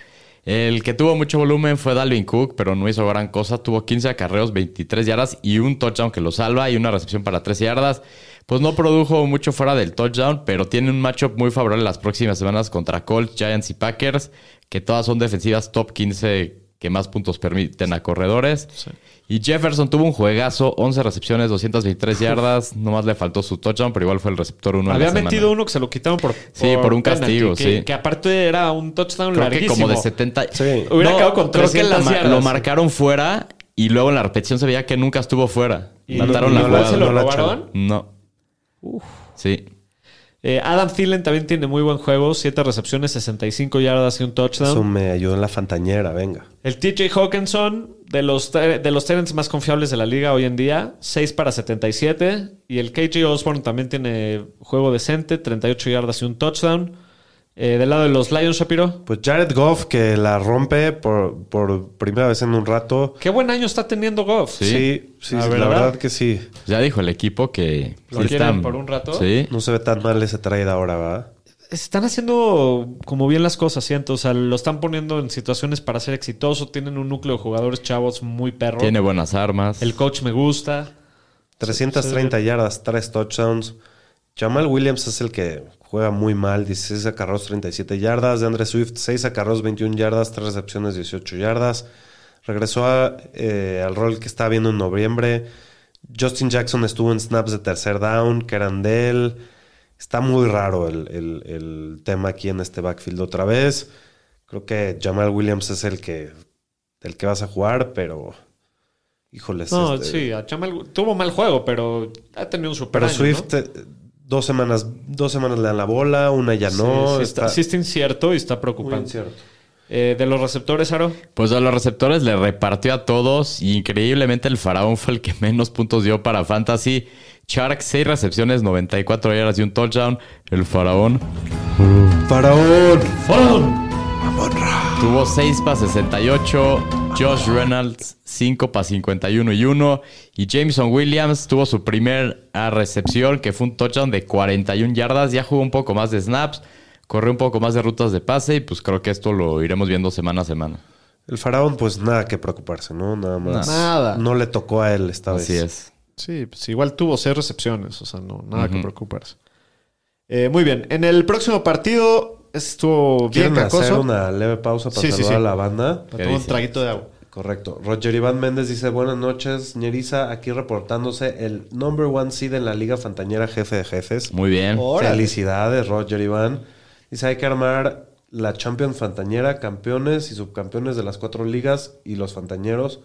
El que tuvo mucho volumen fue Dalvin Cook, pero no hizo gran cosa. Tuvo 15 acarreos, 23 yardas y un touchdown que lo salva y una recepción para 13 yardas. Pues no produjo mucho fuera del touchdown, pero tiene un matchup muy favorable las próximas semanas contra Colts, Giants y Packers, que todas son defensivas top 15 que más puntos permiten a corredores. Y Jefferson tuvo un juegazo, 11 recepciones, 223 yardas. Nomás le faltó su touchdown, pero igual fue el receptor uno. en Había metido uno que se lo quitaron por, Sí, por un penalty, castigo, que, sí. Que aparte era un touchdown Creo que larguísimo. como de 70. Sí. Hubiera quedado con creo que la 300 lo marcaron fuera y luego en la repetición se veía que nunca estuvo fuera. Y Mataron no la lo- igual se jugada. lo no robaron. No. Sí. Eh, Adam Thielen también tiene muy buen juego. 7 recepciones, 65 yardas y un touchdown. Eso me ayudó en la fantañera, venga. El TJ Hawkinson, de los, de los más confiables de la liga hoy en día, 6 para 77. Y el KJ Osborne también tiene juego decente, 38 yardas y un touchdown. Eh, del lado de los Lions, Shapiro. Pues Jared Goff, que la rompe por, por primera vez en un rato. Qué buen año está teniendo Goff. Sí. Sí, sí, La sí, la verdad. verdad que sí. Ya dijo el equipo que. ¿Lo sí quieren están- por un rato? Sí. No se ve tan mal ese trade ahora, ¿verdad? Están haciendo como bien las cosas, siento. O sea, lo están poniendo en situaciones para ser exitoso. Tienen un núcleo de jugadores chavos muy perro. Tiene buenas armas. El coach me gusta. 330 yardas, 3 touchdowns. Jamal Williams es el que juega muy mal, 16 acarreos, 37 yardas. De Andre Swift, 6 acarreos, 21 yardas, 3 recepciones, 18 yardas. Regresó a, eh, al rol que estaba viendo en noviembre. Justin Jackson estuvo en snaps de tercer down, que eran de él. Está muy raro el, el- el tema aquí en este backfield otra vez. Creo que Jamal Williams es el que, el que vas a jugar, pero... Híjoles. No, este- sí, a Chamal tuvo mal juego, pero ha tenido un super pero año, Swift, ¿no? Dos semanas, dos semanas le dan la bola, una ya no. sí está, sí está incierto y está muy preocupante. incierto. Eh, de los receptores, Aro. Pues a los receptores le repartió a todos. Y increíblemente el faraón fue el que menos puntos dio para Fantasy. Shark, 6 recepciones, 94 yardas y un touchdown. El faraón Faraón. tuvo 6 para 68. Josh Reynolds, 5 para 51 y 1. Y Jameson Williams tuvo su primer ah, recepción, que fue un touchdown de 41 yardas. Ya jugó un poco más de snaps, corrió un poco más de rutas de pase. Y pues creo que esto lo iremos viendo semana a semana. El faraón, pues nada que preocuparse, ¿no? Nada más. Nada. No le tocó a él esta Así vez. es. Sí, pues igual tuvo seis recepciones, o sea, no, nada que preocuparse. Eh, muy bien, en el próximo partido estuvo bien ¿Quieren hacer una leve pausa para Sí, saludar sí. a la banda? Para ¿Qué tomar un traguito de agua. Correcto. Roger Iván Méndez dice, buenas noches, ñeriza, aquí reportándose el number one seed en la Liga Fantañera Jefe de Jefes. Muy bien. Órale. Felicidades, Roger Iván. Dice, hay que armar la Champions Fantañera, campeones y subcampeones de las cuatro ligas y los fantañeros.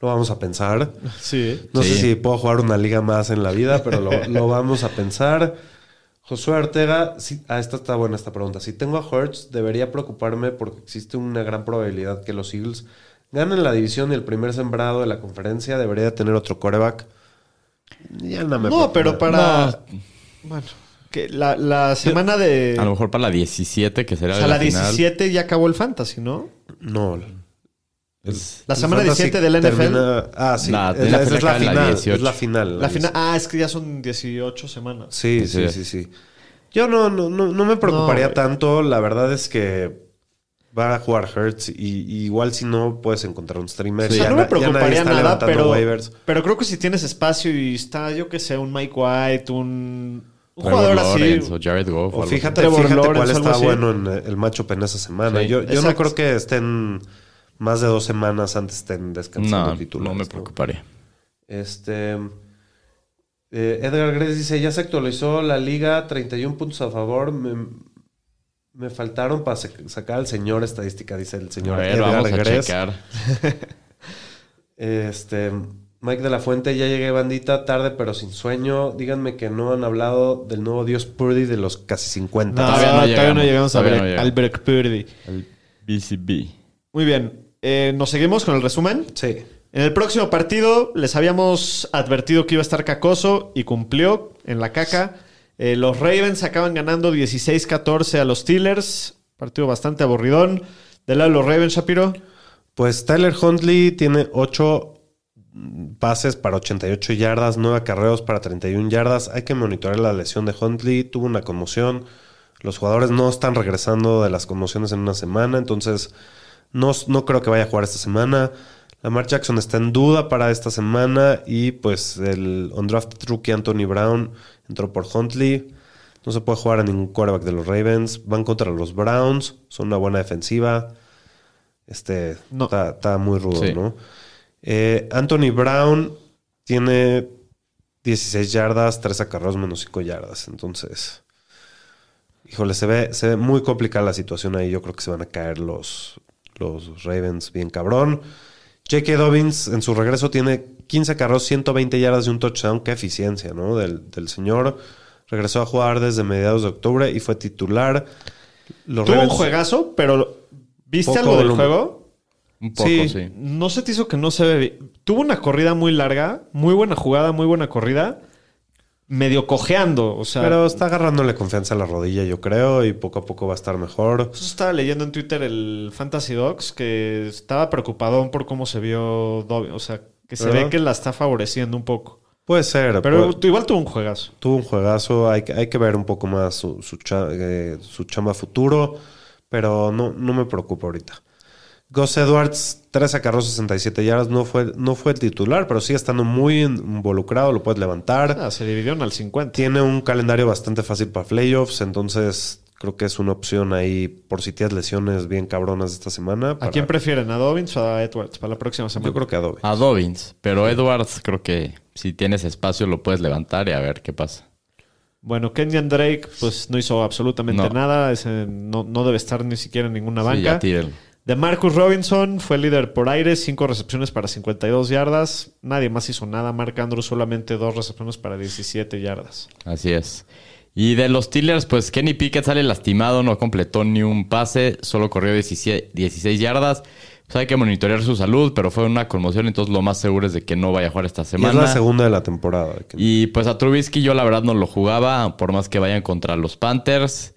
Lo vamos a pensar. Sí. No sé si puedo jugar una liga más en la vida, pero lo, lo vamos a pensar. Josué Ortega, sí, ah, esta está buena esta pregunta. Si tengo a Hurts, debería preocuparme porque existe una gran probabilidad que los Eagles ganen la división y el primer sembrado de la conferencia debería tener otro coreback. Ya no me No, preocupa. pero para. Bueno, que la, la semana de. A lo mejor para la 17, que será o sea, la, la final. 17 ya acabó el fantasy, ¿no? No. Es- La El semana fantasy 17 del NFL. termina- Ah, sí. Nah, es, la la, es la la final. 18. es la final. La final. Ah, es que ya son 18 semanas. Sí, sí, es. sí, sí. Yo no, no, no, no me preocuparía tanto. La verdad es que va a jugar Hertz y, y igual si no puedes encontrar un streamer. O sea, Ya no me preocuparía nada, pero, waivers. pero creo que si tienes espacio y está, yo que sé, un Mike White, un, un jugador Lawrence así. o Jared Goff. o fíjate, fíjate Lawrence, cuál está bueno en el matchup en esa semana. Sí. yo yo no creo que estén más de dos semanas antes estén descansando No, titulares. no me preocuparía. Este. eh, Edgar Gres dice: Ya se actualizó la liga, 31 puntos a favor. Me, me faltaron para sa- sacar al señor estadística, dice el A señor ver, Edgar vamos a checar. Este. Mike de la Fuente, ya llegué bandita, tarde pero sin sueño. Díganme que no han hablado del nuevo dios Purdy de los casi 50. No, Todavía no todavía, no llegamos, a no ver llegamos. al Brock Purdy. El BCB. Muy bien. Eh, Nos seguimos con el resumen. Sí. En el próximo partido les habíamos advertido que iba a estar cacoso y cumplió en la caca. Eh, los Ravens acaban ganando 16-14 a los Steelers. Partido bastante aburridón. Del lado de los Ravens, Shapiro. Pues Tyler Huntley tiene 8 pases para 88 yardas, 9 acarreos para 31 yardas. Hay que monitorear la lesión de Huntley. Tuvo una conmoción. Los jugadores no están regresando de las conmociones en una semana, entonces no, no creo que vaya a jugar esta semana. Lamar Jackson está en duda para esta semana y pues el undrafted rookie Anthony Brown entró por Huntley. No se puede jugar a ningún quarterback de los Ravens. Van contra los Browns. Son una buena defensiva. Este No. está, está muy rudo, Sí. ¿no? Eh, Anthony Brown tiene 16 yardas, 3 acarreos menos 5 yardas. Entonces, híjole, se ve, se ve muy complicada la situación ahí. Yo creo que se van a caer los, los Ravens bien cabrón. J.K. Dobbins en su regreso tiene 15 acarreos, 120 yardas y un touchdown. Qué eficiencia, ¿no? Del, del señor. Regresó a jugar desde mediados de octubre y fue titular. Los Tuvo un juegazo, pero ¿viste algo del juego? Un poco, Sí. sí. No se te hizo que no se ve bien. Tuvo una corrida muy larga, muy buena jugada, muy buena corrida. Medio cojeando, o sea... Pero está agarrándole confianza a la rodilla, yo creo, y poco a poco va a estar mejor. Eso estaba leyendo en Twitter el Fantasy Docs que estaba preocupado por cómo se vio Dobby. O sea, que se ¿Verdad? ve que la está favoreciendo un poco. Puede ser, Pero puede- igual tuvo un juegazo. tuvo un juegazo. Hay que, hay que ver un poco más su, su, cha- eh, su chamba futuro, pero no, no me preocupa ahorita. Gus Edwards, 3 acarreos, 67 yardas. No fue, no fue el titular, pero sigue estando muy involucrado. Lo puedes levantar. Ah, se dividieron al 50. Tiene un calendario bastante fácil para playoffs, entonces creo que es una opción ahí por si tienes lesiones bien cabronas esta semana. ¿A quién prefieren? ¿A Dobbins o a Edwards para la próxima semana? Yo creo que Adobe. A Dobbins. Pero Edwards, creo que si tienes espacio lo puedes levantar y a ver qué pasa. Bueno, Kenyan Drake pues no hizo absolutamente No. nada. Ese no, no debe estar ni siquiera en ninguna Sí, ya banca. De Marcus Robinson fue líder por aire, 5 recepciones para 52 yardas. Nadie más hizo nada. Mark Andrews solamente 2 recepciones para 17 yardas. Así es. Y de los Steelers, pues Kenny Pickett sale lastimado, no completó ni un pase, solo corrió 17 16 yardas. Pues hay que monitorear su salud, pero fue una conmoción, entonces lo más seguro es de que no vaya a jugar esta Y es semana. la segunda de la temporada. Y pues a Trubisky yo la verdad no lo jugaba, por más que vayan contra los Panthers.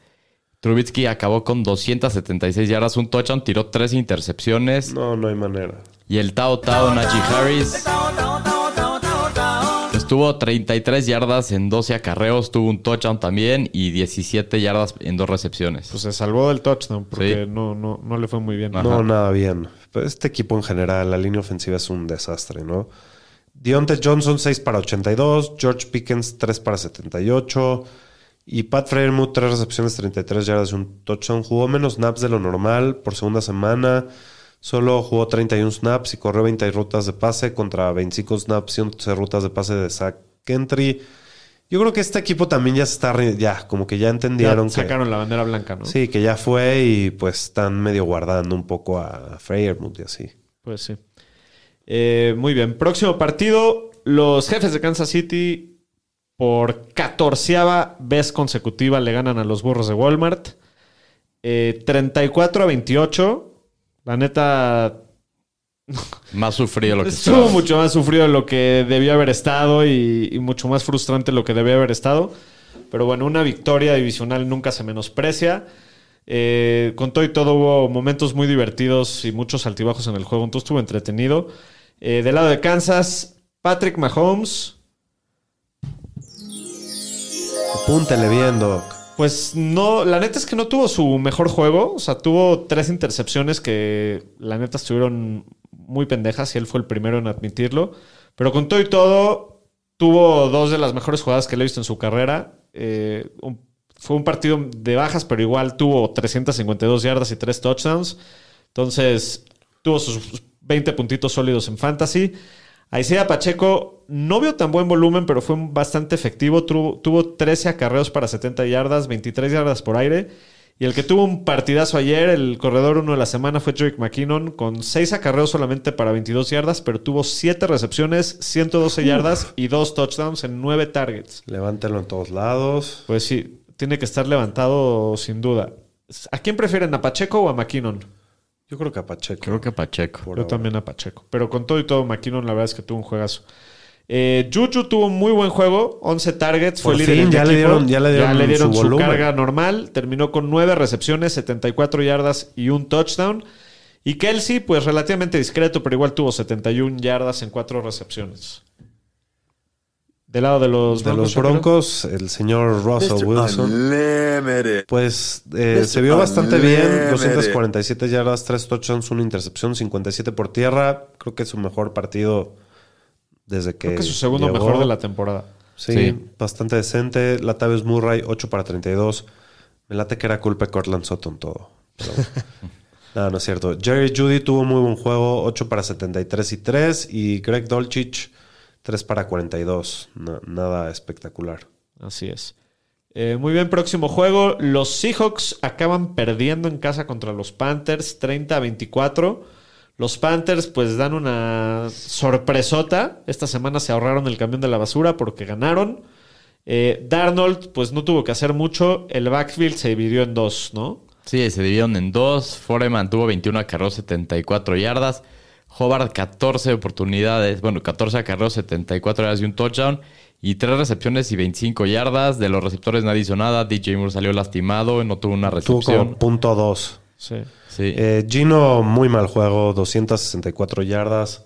Trubisky acabó con 276 yardas, un touchdown, tiró tres intercepciones. No, no hay manera. Y el Tao Tao Najee Harris estuvo 33 yardas en 12 acarreos, tuvo un touchdown también y 17 yardas en dos recepciones. Pues se salvó del touchdown porque Sí. no, no, no le fue muy bien. Ajá. No, nada bien. Pero este equipo en general, la línea ofensiva es un desastre, ¿no? Deontay Johnson 6 para 82, George Pickens 3 para 78 y Pat Freiermuth 3 recepciones, 33 yardas y un touchdown. Jugó menos snaps de lo normal por segunda semana. Solo jugó 31 snaps y corrió 20 rutas de pase contra 25 snaps y 11 rutas de pase de Zach Gentry. Yo creo que este equipo también ya está, ya como que ya Ya entendieron que, sacaron la bandera blanca, ¿no? sí, que ya fue y pues están medio guardando un poco a Freiermuth y así. Pues sí. Eh, muy bien. Próximo partido. Los jefes de Kansas City por catorceava vez consecutiva le ganan a los burros de Walmart. Eh, 34 a 28. La neta, Más sufrido lo que estuvo mucho más sufrido de lo que debió haber estado y, y mucho más frustrante de lo que debió haber estado. Pero bueno, una victoria divisional nunca se menosprecia. Eh, con todo y todo hubo momentos muy divertidos y muchos altibajos en el juego, entonces estuvo entretenido. Eh, del lado de Kansas, Patrick Mahomes, Apúntele bien, Doc. pues no, la neta es que no tuvo su mejor juego, o sea, tuvo tres intercepciones que la neta estuvieron muy pendejas y él fue el primero en admitirlo, pero con todo y todo tuvo dos de las mejores jugadas que le he visto en su carrera. Eh, fue un partido de bajas, pero igual tuvo 352 yardas y tres touchdowns. Entonces, tuvo sus 20 puntitos sólidos en fantasy. Isaiah Pacheco no vio tan buen volumen, pero fue bastante efectivo. Tuvo, tuvo 13 acarreos para 70 yardas, 23 yardas por aire. Y el que tuvo un partidazo ayer, el corredor uno de la semana, fue Jake McKinnon, con 6 acarreos solamente para 22 yardas, pero tuvo 7 recepciones, 112 yardas y 2 touchdowns en 9 targets. Levántelo en todos lados. Pues sí, tiene que estar levantado sin duda. ¿A quién prefieren, a Pacheco o a McKinnon? Yo creo que a Pacheco. Creo que Pacheco. Por Yo ahora. también a Pacheco. Pero con todo y todo, McKinnon la verdad es que tuvo un juegazo. Eh, Juju tuvo un muy buen juego, 11 targets, fue Por líder fin, en ya le dieron- ya le dieron su su, carga normal, terminó con 9 recepciones, 74 yardas y un touchdown. Y Kelsey, pues relativamente discreto, pero igual tuvo 71 yardas en 4 recepciones. Del lado de los De los. Broncos, el señor Russell Wilson. Unlimited. Pues eh, se vio bastante bien. Unlimited. 247 yardas, 3 touchdowns, una intercepción, 57 por tierra. Creo que es su mejor partido desde que. Creo que es su segundo llegó. mejor de la temporada. Sí, Sí. bastante decente. Latavius Murray, 8 para 32. Me late que era culpa de Cortland Sutton todo. Pero- no, no es cierto. Jerry Judy tuvo muy buen juego, 8 para 73 y 3. Y Greg Dolchich, 3 para 42. Na- nada espectacular. Así es. Eh, muy bien, próximo juego. Los Seahawks acaban perdiendo en casa contra los Panthers 30 a 24. Los Panthers pues dan una sorpresota. Esta semana se ahorraron el camión de la basura porque ganaron. Eh, Darnold pues no tuvo que hacer mucho. El backfield se dividió en dos, ¿no? Sí, se dividieron en dos. Foreman tuvo 21 acarreos, 74 yardas. Hobart 14 oportunidades, bueno, 14 acarreos, 74 yardas y un touchdown. Y tres recepciones y 25 yardas. De los receptores nadie hizo nada. DJ Moore salió lastimado, no tuvo una Tuvo recepción. como punto 2. Sí. Sí. Eh, Gino, muy mal juego, 264 yardas,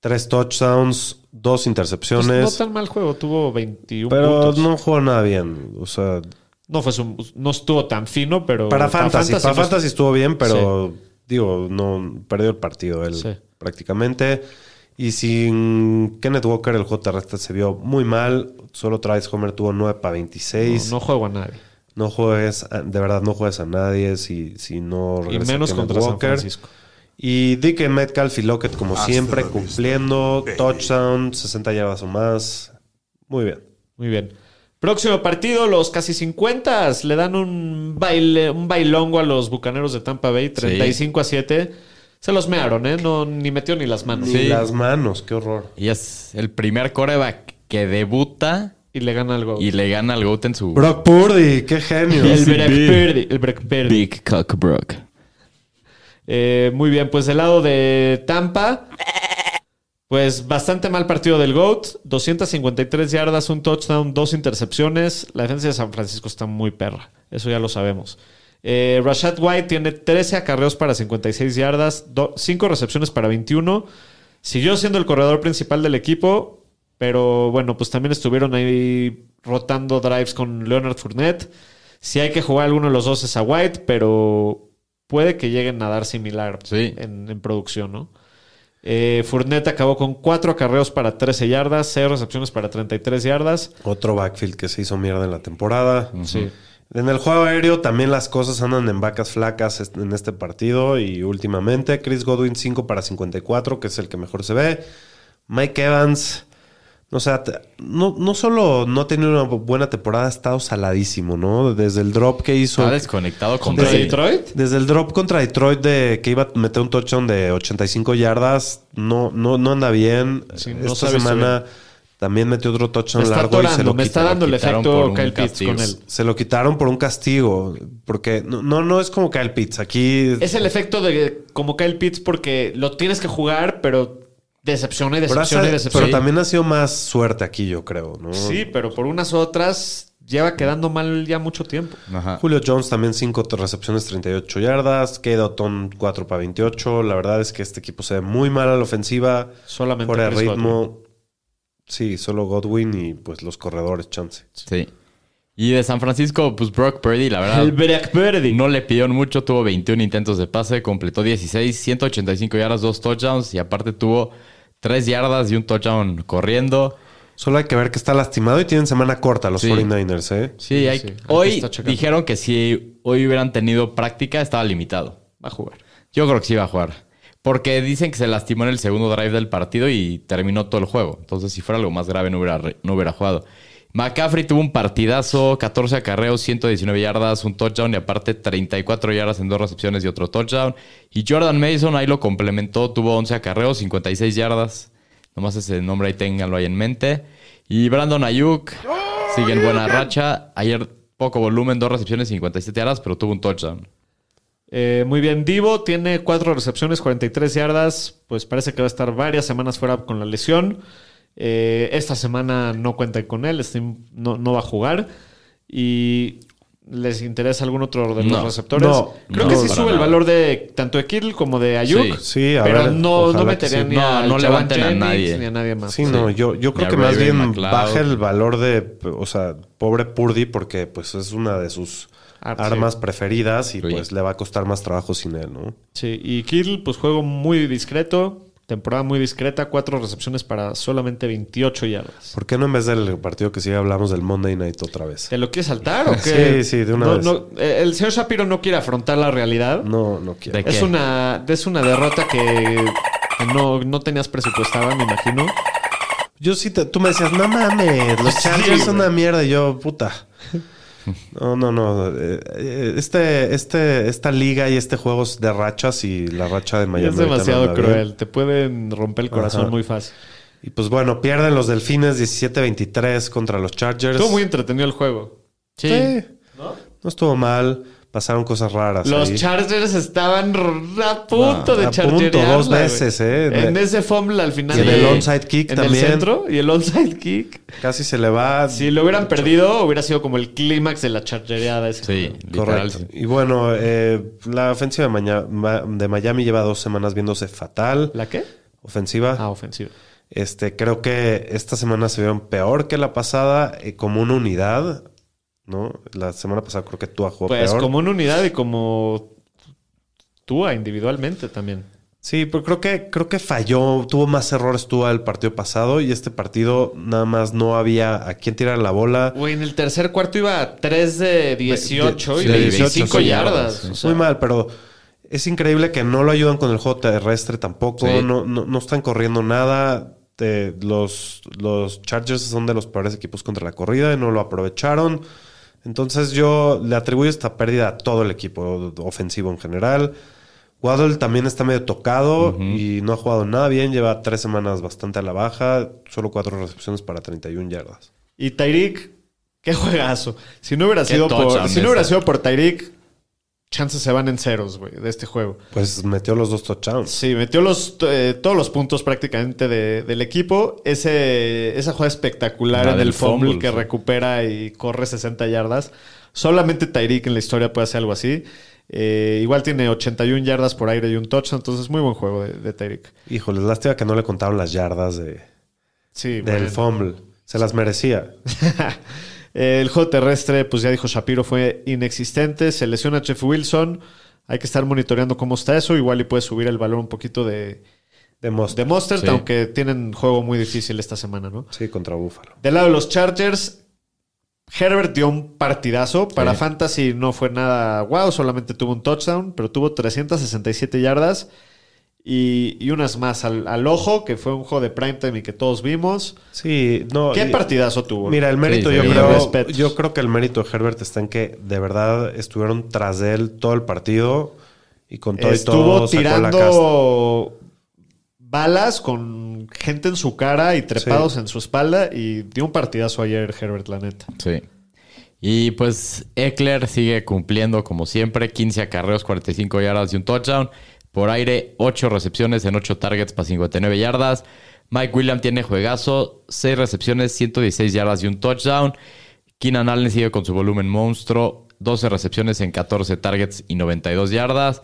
3 touchdowns, 2 Pues intercepciones. no tan mal juego, tuvo 21 pero puntos. No, no jugó nada bien. O sea, fue su- no estuvo tan fino, pero para fantasy, para no- fantasy estuvo bien, pero digo, no perdió el partido él Sí. prácticamente. Y sin Kenneth Walker, el juego terrestre se vio muy mal. Solo Travis Homer tuvo 9 para 26. no, no juego a nadie. No juegues, a- de verdad, no juegues a nadie si, si no Y menos Kenneth contra San Walker. Francisco. Y Dick Metcalf y Lockett, como Hasta siempre, cumpliendo. Touchdown, 60 yardas o más. Muy bien. Muy bien. Próximo partido, los casi 50 le dan un baile, un bailongo a los bucaneros de Tampa Bay, 35 a 7. Se los mearon, ¿eh? No, ni metió ni las manos. Ni Sí. las manos, qué horror. Y es el primer coreback que debuta Y le gana algo. y le gana al GOAT en su Brock Purdy, qué genio. el Easy Breck B. Purdy. El Breck Purdy. Big Cock Brock. Eh, muy bien, pues del lado de Tampa, pues bastante mal partido del GOAT. 253 yardas, un touchdown, dos intercepciones. La defensa de San Francisco está muy perra. Eso ya lo sabemos. Eh, Rashad White tiene 13 acarreos para 56 yardas, 5 recepciones para 21. Siguió siendo el corredor principal del equipo, pero bueno, pues también estuvieron ahí rotando drives con Leonard Fournette. Si hay que jugar alguno de los dos es a White, pero puede que lleguen a dar similar Sí. en, en producción, ¿no? Eh, Fournette acabó con 4 acarreos para 13 yardas, 6 recepciones para 33 yardas. Otro backfield que se hizo mierda en la temporada. Sí. En el juego aéreo también las cosas andan en vacas flacas en este partido y últimamente Chris Godwin 5 para 54, que es el que mejor se ve. Mike Evans, no sé, te- no, no solo no ha tenido una buena temporada, ha estado saladísimo, ¿no? Desde el drop que hizo... Está desconectado ¿Contra Detroit? Desde el drop contra Detroit de que iba a meter un touchdown de 85 yardas, no, no, no anda bien. Sí, no Esta semana también metió otro touchdown está largo y se atorando, lo, me está dando el quitaron efecto por un Kyle Pitts castigo. con él. se lo quitaron por un castigo. Porque no, no, no es como Kyle Pitts. Aquí. Es el efecto de como Kyle Pitts porque lo tienes que jugar, pero decepciona y pero, decepciona y decepciona. pero también ha sido más suerte aquí, yo creo, ¿no? Sí, pero por unas otras lleva quedando mal ya mucho tiempo. Ajá. Julio Jones también 5 recepciones, 38 yardas. Kate Otton 4 para 28. La verdad es que este equipo se ve muy mal a la ofensiva. Solamente Fuera de Chris ritmo. Sí, solo Godwin y pues los corredores, chance. Sí. Y de San Francisco, pues Brock Purdy, la verdad, El Blackbirdie. no le pidieron mucho. Tuvo 21 intentos de pase, completó 16, 185 yardas, 2 touchdowns y aparte tuvo 3 yardas y un touchdown corriendo. Solo hay que ver que está lastimado y tienen semana corta los Sí. 49ers, ¿eh? Sí, hay- sí, hoy dijeron que si hoy hubieran tenido práctica, estaba limitado. Va a jugar. Yo creo que sí va a jugar. Porque dicen que se lastimó en el segundo drive del partido y terminó todo el juego. Entonces, si fuera algo más grave, no hubiera, no hubiera jugado. McCaffrey tuvo un partidazo, 14 acarreos, 119 yardas, un touchdown y aparte 34 yardas en dos recepciones y otro touchdown. Y Jordan Mason ahí lo complementó, tuvo 11 acarreos, 56 yardas. Nomás ese nombre ahí ténganlo ahí en mente. Y Brandon Ayuk sigue en buena racha. Ayer poco volumen, dos recepciones, 57 yardas, pero tuvo un touchdown. Eh, muy bien, Divo tiene cuatro recepciones, 43 yardas. Pues parece que va a estar varias semanas fuera con la lesión. Eh, esta semana no cuentan con él, este no, no va a jugar. ¿Y les interesa algún otro de los No. receptores? No, Creo no, que sí sube el valor de tanto de Kittle como de Ayuk. Sí. Sí, a pero ver, no, no ojalá que metería sí. ni a no levanten a nadie. ni a nadie más. Sí, no, yo, yo creo que más bien McLeod. baja el valor de, o sea, pobre Purdy porque pues es una de sus Ah, sí. armas preferidas y Sí. pues le va a costar más trabajo sin él, ¿no? Sí, y Kittle, pues juego muy discreto, temporada muy discreta, cuatro recepciones para solamente 28 yardas. ¿Por qué no en vez del partido que sigue hablamos del Monday Night otra vez? ¿Te lo quieres saltar o qué? Sí, sí, de una No, vez. no, eh, el señor Shapiro no quiere afrontar la realidad. No, no quiero. ¿De qué? Es una, es una derrota que no, no tenías presupuestada, me imagino. Yo sí, te- tú me decías, no mames, los Sí, Chargers son güey. una mierda. Y yo, puta. No, no, no. eh, Este, este, esta liga y este juego es de rachas y la racha de Miami. es no demasiado cruel. Te pueden romper el corazón Ajá. muy fácil. Y pues bueno, pierden los Delfines 17-23 contra los Chargers. Estuvo muy entretenido el juego. Sí. ¿No? estuvo mal. Pasaron cosas raras. Los ahí. Chargers estaban a punto Ah, de punto, dos veces, ¿eh? En ese fumble al final. Y en el onside kick en también. el centro y el onside kick. Casi se le va. Si lo hubieran perdido, hubiera sido como el clímax de la chargereada ese. Sí. Correcto. Y bueno, eh, la ofensiva de, Maña- Ma- de Miami lleva dos semanas viéndose fatal. ¿La qué? Ofensiva. Ah, ofensiva. Este, creo que esta semana se vieron peor que la pasada, eh, como una unidad, ¿no? La semana pasada creo que Tua jugó Pues peor. como una unidad y como Tua individualmente también. Sí, pero creo que, creo que falló, tuvo más errores Tua el partido pasado y este partido nada más no había a quién tirar la bola. Güey, en el tercer cuarto iba a 3 de 18 y de 25 18 yardas. sí. O sea, Muy mal, pero es increíble que no lo ayudan con el juego terrestre tampoco. Sí. No, no, no están corriendo nada. De- los, los Chargers son de los peores equipos contra la corrida y no lo aprovecharon. Entonces yo le atribuyo esta pérdida a todo el equipo ofensivo en general. Waddle también está medio tocado y no ha jugado nada bien. Lleva tres semanas bastante a la baja. Solo cuatro recepciones para 31 yardas. Y Tyreek, qué juegazo. Si no hubiera sido por, si no hubiera sido por Tyreek, chances se van en ceros, güey, de este juego. Pues metió los dos touchdowns. Sí, metió los, eh, todos los puntos prácticamente de- del equipo. Ese, esa jugada espectacular La en del el fumble, fumble, que sí. recupera y corre 60 yardas. Solamente Tyreek en la historia puede hacer algo así. Eh, igual tiene 81 yardas por aire y un touchdown, entonces muy buen juego de, de Tyreek. Híjole, lástima que no le contaron las yardas de, Sí, del bueno. fumble. Se las merecía. El juego terrestre, pues ya dijo Shapiro, fue inexistente. Se lesiona a Jeff Wilson. Hay que estar monitoreando cómo está eso. Igual y puede subir el valor un poquito de, De Most. de Mostert, Sí. aunque tienen juego muy difícil esta semana, ¿no? Sí, contra Búfalo. Del lado de los Chargers, Herbert dio un partidazo. Para Sí. Fantasy no fue nada wow, solamente tuvo un touchdown, pero tuvo 367 yardas y, y unas más al, al ojo, que fue un juego de primetime y que todos vimos. Sí, no. ¿Qué y- partidazo tuvo? Mira, el mérito Sí, yo creo, yo creo que el mérito de Herbert está en que de verdad estuvieron tras de él todo el partido y con todo y Estuvo todo sacó la casta. tirando balas con gente en su cara y trepados en su espalda y dio un partidazo ayer Herbert, la neta. Sí. Y pues Eckler sigue cumpliendo como siempre, 15 acarreos, 45 yardas y un touchdown. Por aire, 8 recepciones en 8 targets para 59 yardas. Mike Williams tiene juegazo, 6 recepciones, 116 yardas y un touchdown. Keenan Allen sigue con su volumen monstruo, 12 recepciones en 14 targets y 92 yardas.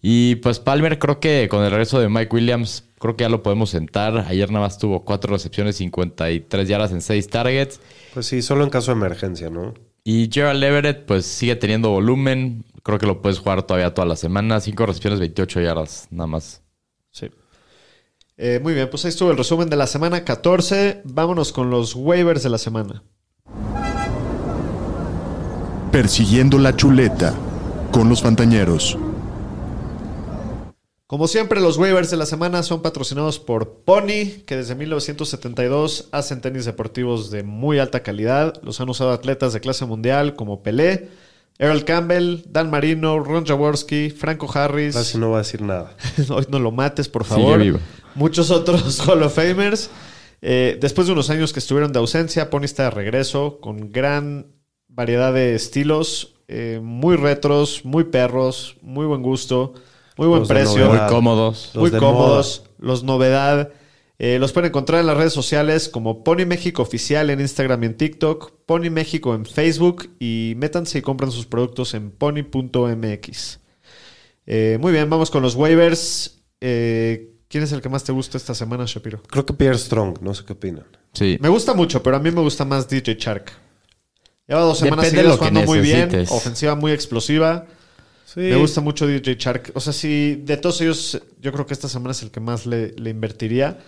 Y pues Palmer creo que con el regreso de Mike Williams, creo que ya lo podemos sentar. Ayer nada más tuvo 4 recepciones, 53 yardas en 6 targets. Pues sí, solo en caso de emergencia, ¿no? Y Gerald Everett, pues sigue teniendo volumen. Creo que lo puedes jugar todavía toda la semana. 5 recepciones, 28 yardas, nada más. Sí. Eh, muy bien, pues ahí estuvo el resumen de la semana 14. Vámonos con los waivers de la semana. Persiguiendo la chuleta con los Fantañeros. Como siempre, los waivers de la semana son patrocinados por Pony, que desde 1972 hacen tenis deportivos de muy alta calidad. Los han usado atletas de clase mundial como Pelé, Earl Campbell, Dan Marino, Ron Jaworski, Franco Harris. Casi no va a decir nada. Hoy no lo mates, por Sigue favor. vivo. Muchos otros Hall of Famers. Eh, después de unos años que estuvieron de ausencia, Pony está de regreso con gran variedad de estilos, eh, muy retros, muy perros, muy buen gusto, muy buen Los precio, novedad. Muy cómodos. Los muy de cómodos, los novedad. Eh, los pueden encontrar en las redes sociales como Pony México Oficial en Instagram y en TikTok, Pony México en Facebook y métanse y compren sus productos en pony.mx. Eh, muy bien, vamos con los waivers. Eh, ¿Quién es el que más te gusta esta semana, Shapiro? Creo que Pierre Strong, no sé qué opinan. Sí. Me gusta mucho, pero a mí me gusta más DJ Shark. Lleva dos semanas seguidas jugando muy bien, ofensiva muy explosiva. Sí. Me gusta mucho DJ Shark. O sea, si de todos ellos, yo creo que esta semana es el que más le, le invertiría.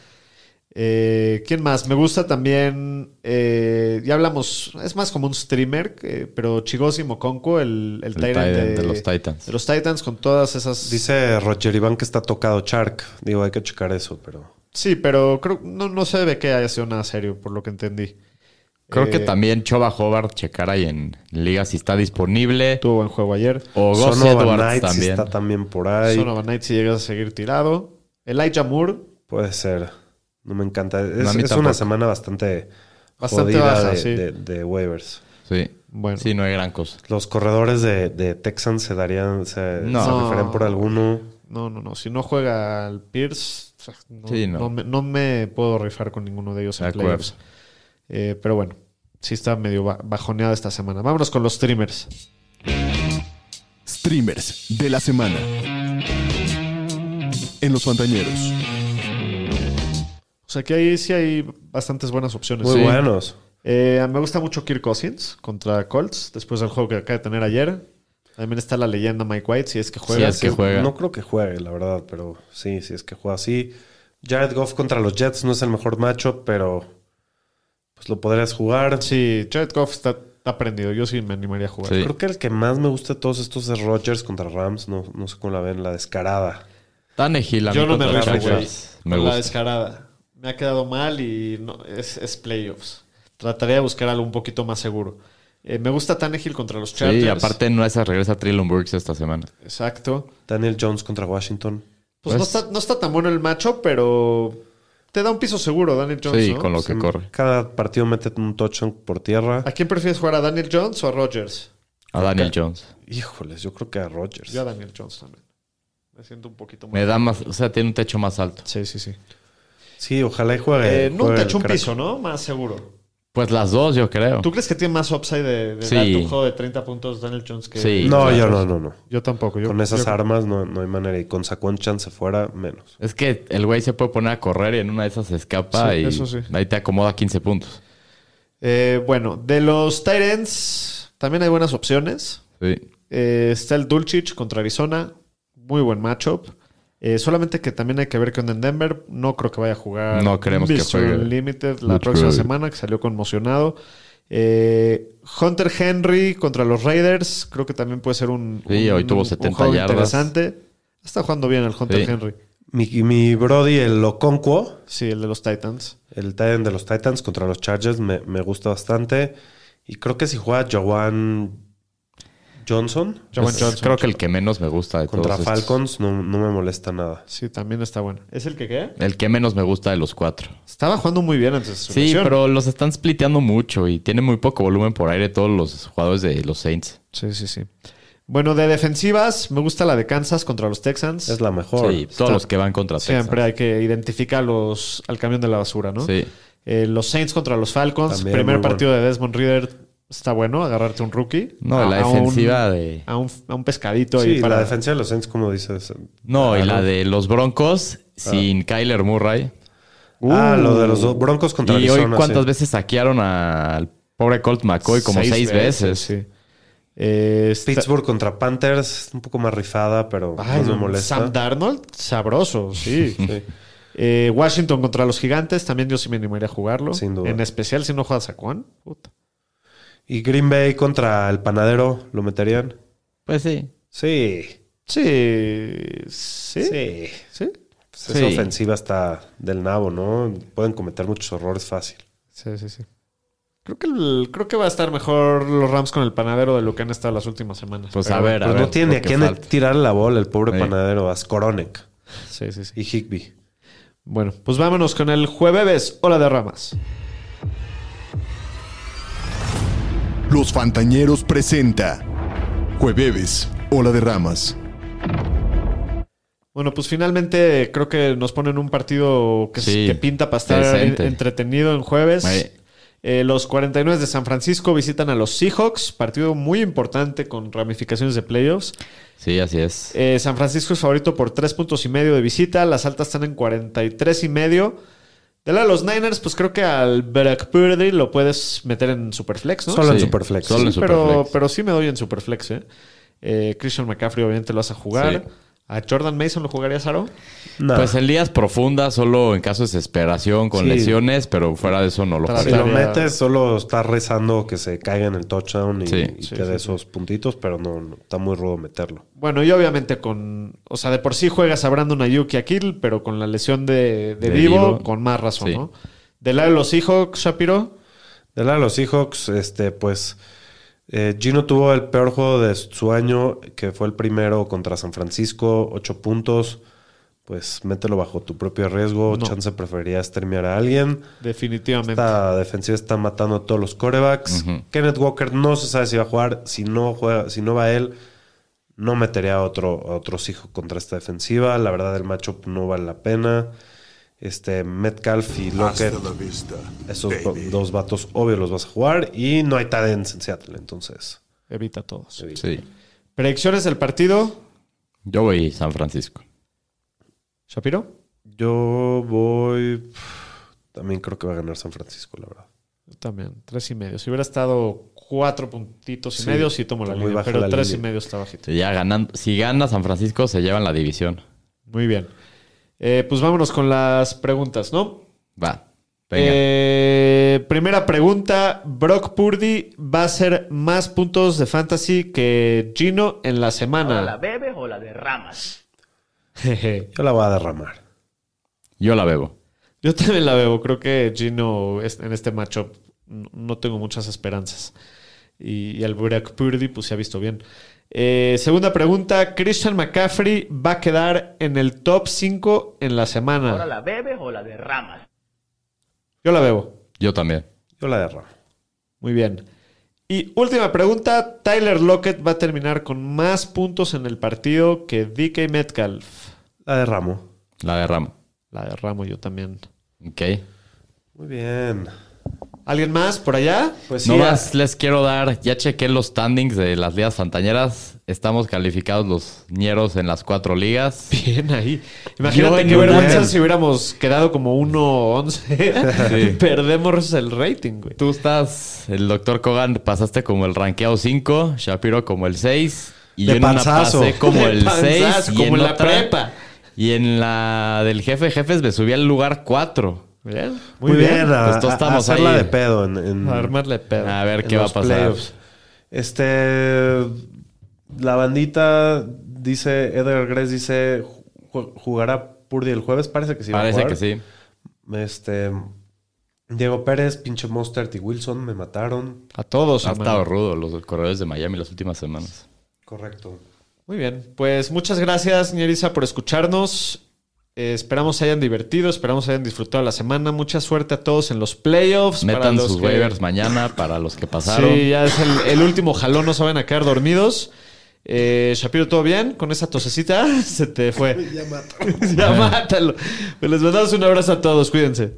Eh, ¿Quién más? Me gusta también, eh, ya hablamos, es más como un streamer, eh, pero Chigosi Mokonko, el, el, El de, de los Titans. de los Titans, con todas esas... Dice Roger Iván que está tocado Chark. Digo, hay que checar eso, pero. Sí, pero creo no, no se ve que haya sido nada serio, por lo que entendí. Creo Eh, que también Choba Hobart checar ahí en liga si está disponible. Tuvo buen juego ayer. O Sonovan Edwards también. está también por ahí. Sonovan Knight si llegas a seguir tirado. Elijah Moore, Puede ser. No me encanta. Es, No, una semana bastante, Bastante jodida baja, de, sí. de- de waivers. Sí. Bueno. Sí, no hay gran cosa. Los corredores de, de Texans se darían, se, No. se rifarían por alguno. No, no, no. Si no juega al Pierce, o sea, no, Sí, no. no me, no me puedo rifar con ninguno de ellos en playoffs. Eh, pero bueno, sí está medio ba- bajoneada esta semana. Vámonos con los streamers. Streamers de la semana. En los Fantañeros. O sea que ahí sí hay bastantes buenas opciones. Muy Sí. buenos. Eh, me gusta mucho Kirk Cousins contra Colts, después del juego que acaba de tener ayer. También está la leyenda Mike White, si es que juega. es que juega. No creo que juegue, la verdad, pero sí, sí es que juega así. Jared Goff contra los Jets no es el mejor macho, pero pues lo podrías jugar. Sí, Jared Goff está, está prendido. Yo sí me animaría a jugar. Sí. Creo que el que más me gusta de todos estos es Rodgers contra Rams. No, no sé cómo la ven, la descarada. A Yo no me. Me Con la gusta. descarada. Me ha quedado mal y no, es, es playoffs. Trataría de buscar algo un poquito más seguro. Eh, me gusta Tannehill contra los Chargers. Sí, aparte no es regresa Traylon Burks esta semana. Exacto. Daniel Jones contra Washington. Pues, no, Pues- está, no está tan bueno el macho, pero te da un piso seguro, Daniel Jones. Sí, ¿no? con lo que Sí, corre. Cada partido mete un touchdown por tierra. ¿A quién prefieres jugar? ¿A Daniel Jones o a Rodgers? A Daniel Jones. Híjoles, yo creo que a Rodgers. Yo a Daniel Jones también. Me siento un poquito más. Me da más, o sea, tiene un techo más alto. Sí, sí, sí. Sí, ojalá y juegue. Eh, no juegue te el echo un crack. piso, ¿no? Más seguro. Pues las dos, yo creo. ¿Tú crees que tiene más upside de, de Sí. darte un juego de 30 puntos Daniel Jones que... Sí. No, yo no, no, no. Yo tampoco. Yo, Con esas yo- armas no, no hay manera. Y con Saquon Chance fuera, menos. Es que el güey se puede poner a correr y en una de esas se escapa Sí, y eso sí. ahí te acomoda 15 puntos. Eh, bueno, de los Tyrants también hay buenas opciones. Sí. Eh, está el Dulcich contra Arizona. Muy buen matchup. Eh, solamente que también hay que ver que onda en Denver. No creo que vaya a jugar. No creemos que juegue. Unlimited la Mucho próxima semana, que salió conmocionado. Eh, Hunter Henry contra los Raiders. Creo que también puede ser un, Sí, un- hoy tuvo un 70 juego yardas. interesante. Está jugando bien el Hunter Sí. Henry. Mi, mi Brody, el Okonkwo, Sí, el de los Titans. el Titan de los Titans contra los Chargers, me, me gusta bastante. Y creo que si juega Jawan Johnson Jawan Es- Johnson. Creo que el que menos me gusta de contra todos estos. Falcons no, no me molesta nada. Sí, también está bueno. ¿Es el que qué? El que menos me gusta de los cuatro. Estaba jugando muy bien antes de su Sí, lesión. pero los están spliteando mucho y tienen muy poco volumen por aire todos los jugadores de los Saints. Sí, sí, sí. Bueno, de defensivas, me gusta la de Kansas contra los Texans. Es la mejor. Sí, todos los que van contra Texans. Siempre hay que identificar los, al camión de la basura, ¿no? Sí. Eh, los Saints contra los Falcons. También Primer partido de Desmond Reader. Está bueno agarrarte un rookie. No, A- la a un- defensiva de... A un, a un pescadito Sí, ahí para. la defensa de los Saints, como dices. No, y Ah, la de los Broncos sin Kyler Murray. Ah, lo de los dos Broncos contra y Arizona. hoy cuántas sí. veces saquearon al pobre Colt McCoy como seis, veces. Sí. Eh, está- Pittsburgh contra Panthers, un poco más rifada, pero Ay, no me molesta. Sam Darnold, sabroso, sí. Sí. Eh, Washington contra los Gigantes, también yo sí me animaría a jugarlo. Sin duda. En especial si no juegas a Juan. Puta. Y Green Bay contra el Panadero, ¿lo meterían? Pues sí. Sí. Sí. Sí. Sí. Sí. Pues esa Sí. ofensiva está del nabo, ¿no? Pueden cometer muchos errores fácil. Sí, sí, sí. Creo que, el- creo que va a estar mejor los Rams con el panadero de lo que han estado las últimas semanas. Pues Pero a ver, a Pero ver. no tiene a quién tirar la bola el pobre Sí. panadero, a Skoronek Sí, sí, sí. y Higby. Bueno, pues vámonos con el jueves. Hola de Ramas. Los Fantañeros presenta Jueves, Ola de Ramas. Bueno, pues finalmente creo que nos ponen un partido que, Sí, que pinta para estar decente. entretenido en jueves. Eh, los 49 de San Francisco visitan a los Seahawks, partido muy importante con ramificaciones de playoffs. Sí, así es. Eh, San Francisco es favorito por 3 puntos y medio de visita, las altas están en 43 y medio. De de los Niners, pues creo que al Brock Purdy lo puedes meter en Superflex, ¿no? Solo en Sí, Superflex. solo en Sí, pero, Superflex. pero sí me doy en Superflex, ¿eh? Eh, Christian McCaffrey obviamente lo vas a jugar. Sí. ¿A Jordan Mason lo jugarías, Aro? No. Pues en ligas profundas, solo en caso de desesperación con Sí. lesiones, pero fuera de eso no lo Tras- si jugaría. lo metes, solo estás rezando que se caiga en el touchdown y, Sí. y sí, esos puntitos, pero no, no, está muy rudo meterlo. Bueno, y obviamente con. O sea, de por sí juegas a Brandon Ayuk y a Kittle, pero con la lesión de, de, De Divo, Divo. con más razón, Sí. ¿no? Del lado de los Seahawks, Shapiro. De lado de los Seahawks, este, pues eh, Gino tuvo el peor juego de su año, que fue el primero contra San Francisco, ocho puntos. Pues mételo bajo tu propio riesgo. No. Chance preferiría streamear a alguien. Definitivamente. Esta defensiva está matando a todos los corebacks. Kenneth Walker no se sabe si va a jugar. Si no juega, si no va él, no metería a otro, a otro contra esta defensiva. La verdad, el matchup no vale la pena. Este, Metcalf y Lockett, esos do- dos vatos obvio los vas a jugar. Y no hay talents en Seattle, entonces. Evita todos. Sí. Predicciones del partido, Yo voy San Francisco. Shapiro. Yo voy. También creo que va a ganar San Francisco, la verdad. Yo también, tres y medio. Si hubiera estado cuatro puntitos y Sí, medio, sí tomo la línea. Pero la tres y medio está bajito. Ya ganando, si gana San Francisco, se llevan la división. Muy bien. Eh, pues vámonos con las preguntas, ¿no? Va. Venga. Eh, primera pregunta. Brock Purdy va a hacer más puntos de fantasy que Gino en la semana. ¿La bebes o la derramas? Jeje. Yo la voy a derramar. Yo la bebo. Yo también la veo. Creo que Gino en este matchup no no tengo muchas esperanzas. Y, y el Brock Purdy pues se ha visto bien. Eh, segunda pregunta. Christian McCaffrey va a quedar en el top 5 en la semana. ¿Ahora la bebes o la derramas? Yo la veo. Yo también. Yo la derramo. Muy bien. Y última pregunta. Tyler Lockett va a terminar con más puntos en el partido que DK Metcalf. La derramo. La derramo. La derramo yo también. Ok. Muy bien. ¿Alguien más por allá? Pues No sí, más les quiero dar, ya chequé los standings de las ligas fantañeras. Estamos calificados los ñeros en las cuatro ligas. Bien ahí. Imagínate qué vergüenza si hubiéramos quedado como 1-11. Perdemos el rating, güey. Tú estás, el doctor Kogan, pasaste como el rankeado 5, Shapiro como el 6. Y De yo en una panzazo. pasé como De el panzazo, 6. como en la prepa. Y en la del jefe de jefes me subí al lugar 4. Bien. Muy, bien, a, Pues a- a estamos hacerla ahí. de pedo en, en- A armarle pedo. A ver qué va a pasar. playoffs. Este. La bandita dice. Edgar Gress dice. ju- ¿Jugará Purdy el jueves? Parece que sí. va a Parece jugar. que sí. Este. Diego Pérez, pinche Mostert y Wilson me mataron. A todos, Ha estado rudo los corredores de Miami las últimas semanas. Correcto. Muy bien. Pues muchas gracias, Ñeriza, por escucharnos. Eh, esperamos se hayan divertido, esperamos se hayan disfrutado la semana. Mucha suerte a todos en los playoffs. para Metan los sus que- waivers mañana para los que pasaron. Sí, ya es el, el último jalón, no se van a quedar dormidos. Eh, Shapiro, ¿todo bien? Con esa tosecita se te fue. ya mátalo. ya mátalo. Pues les mandamos un abrazo a todos, cuídense.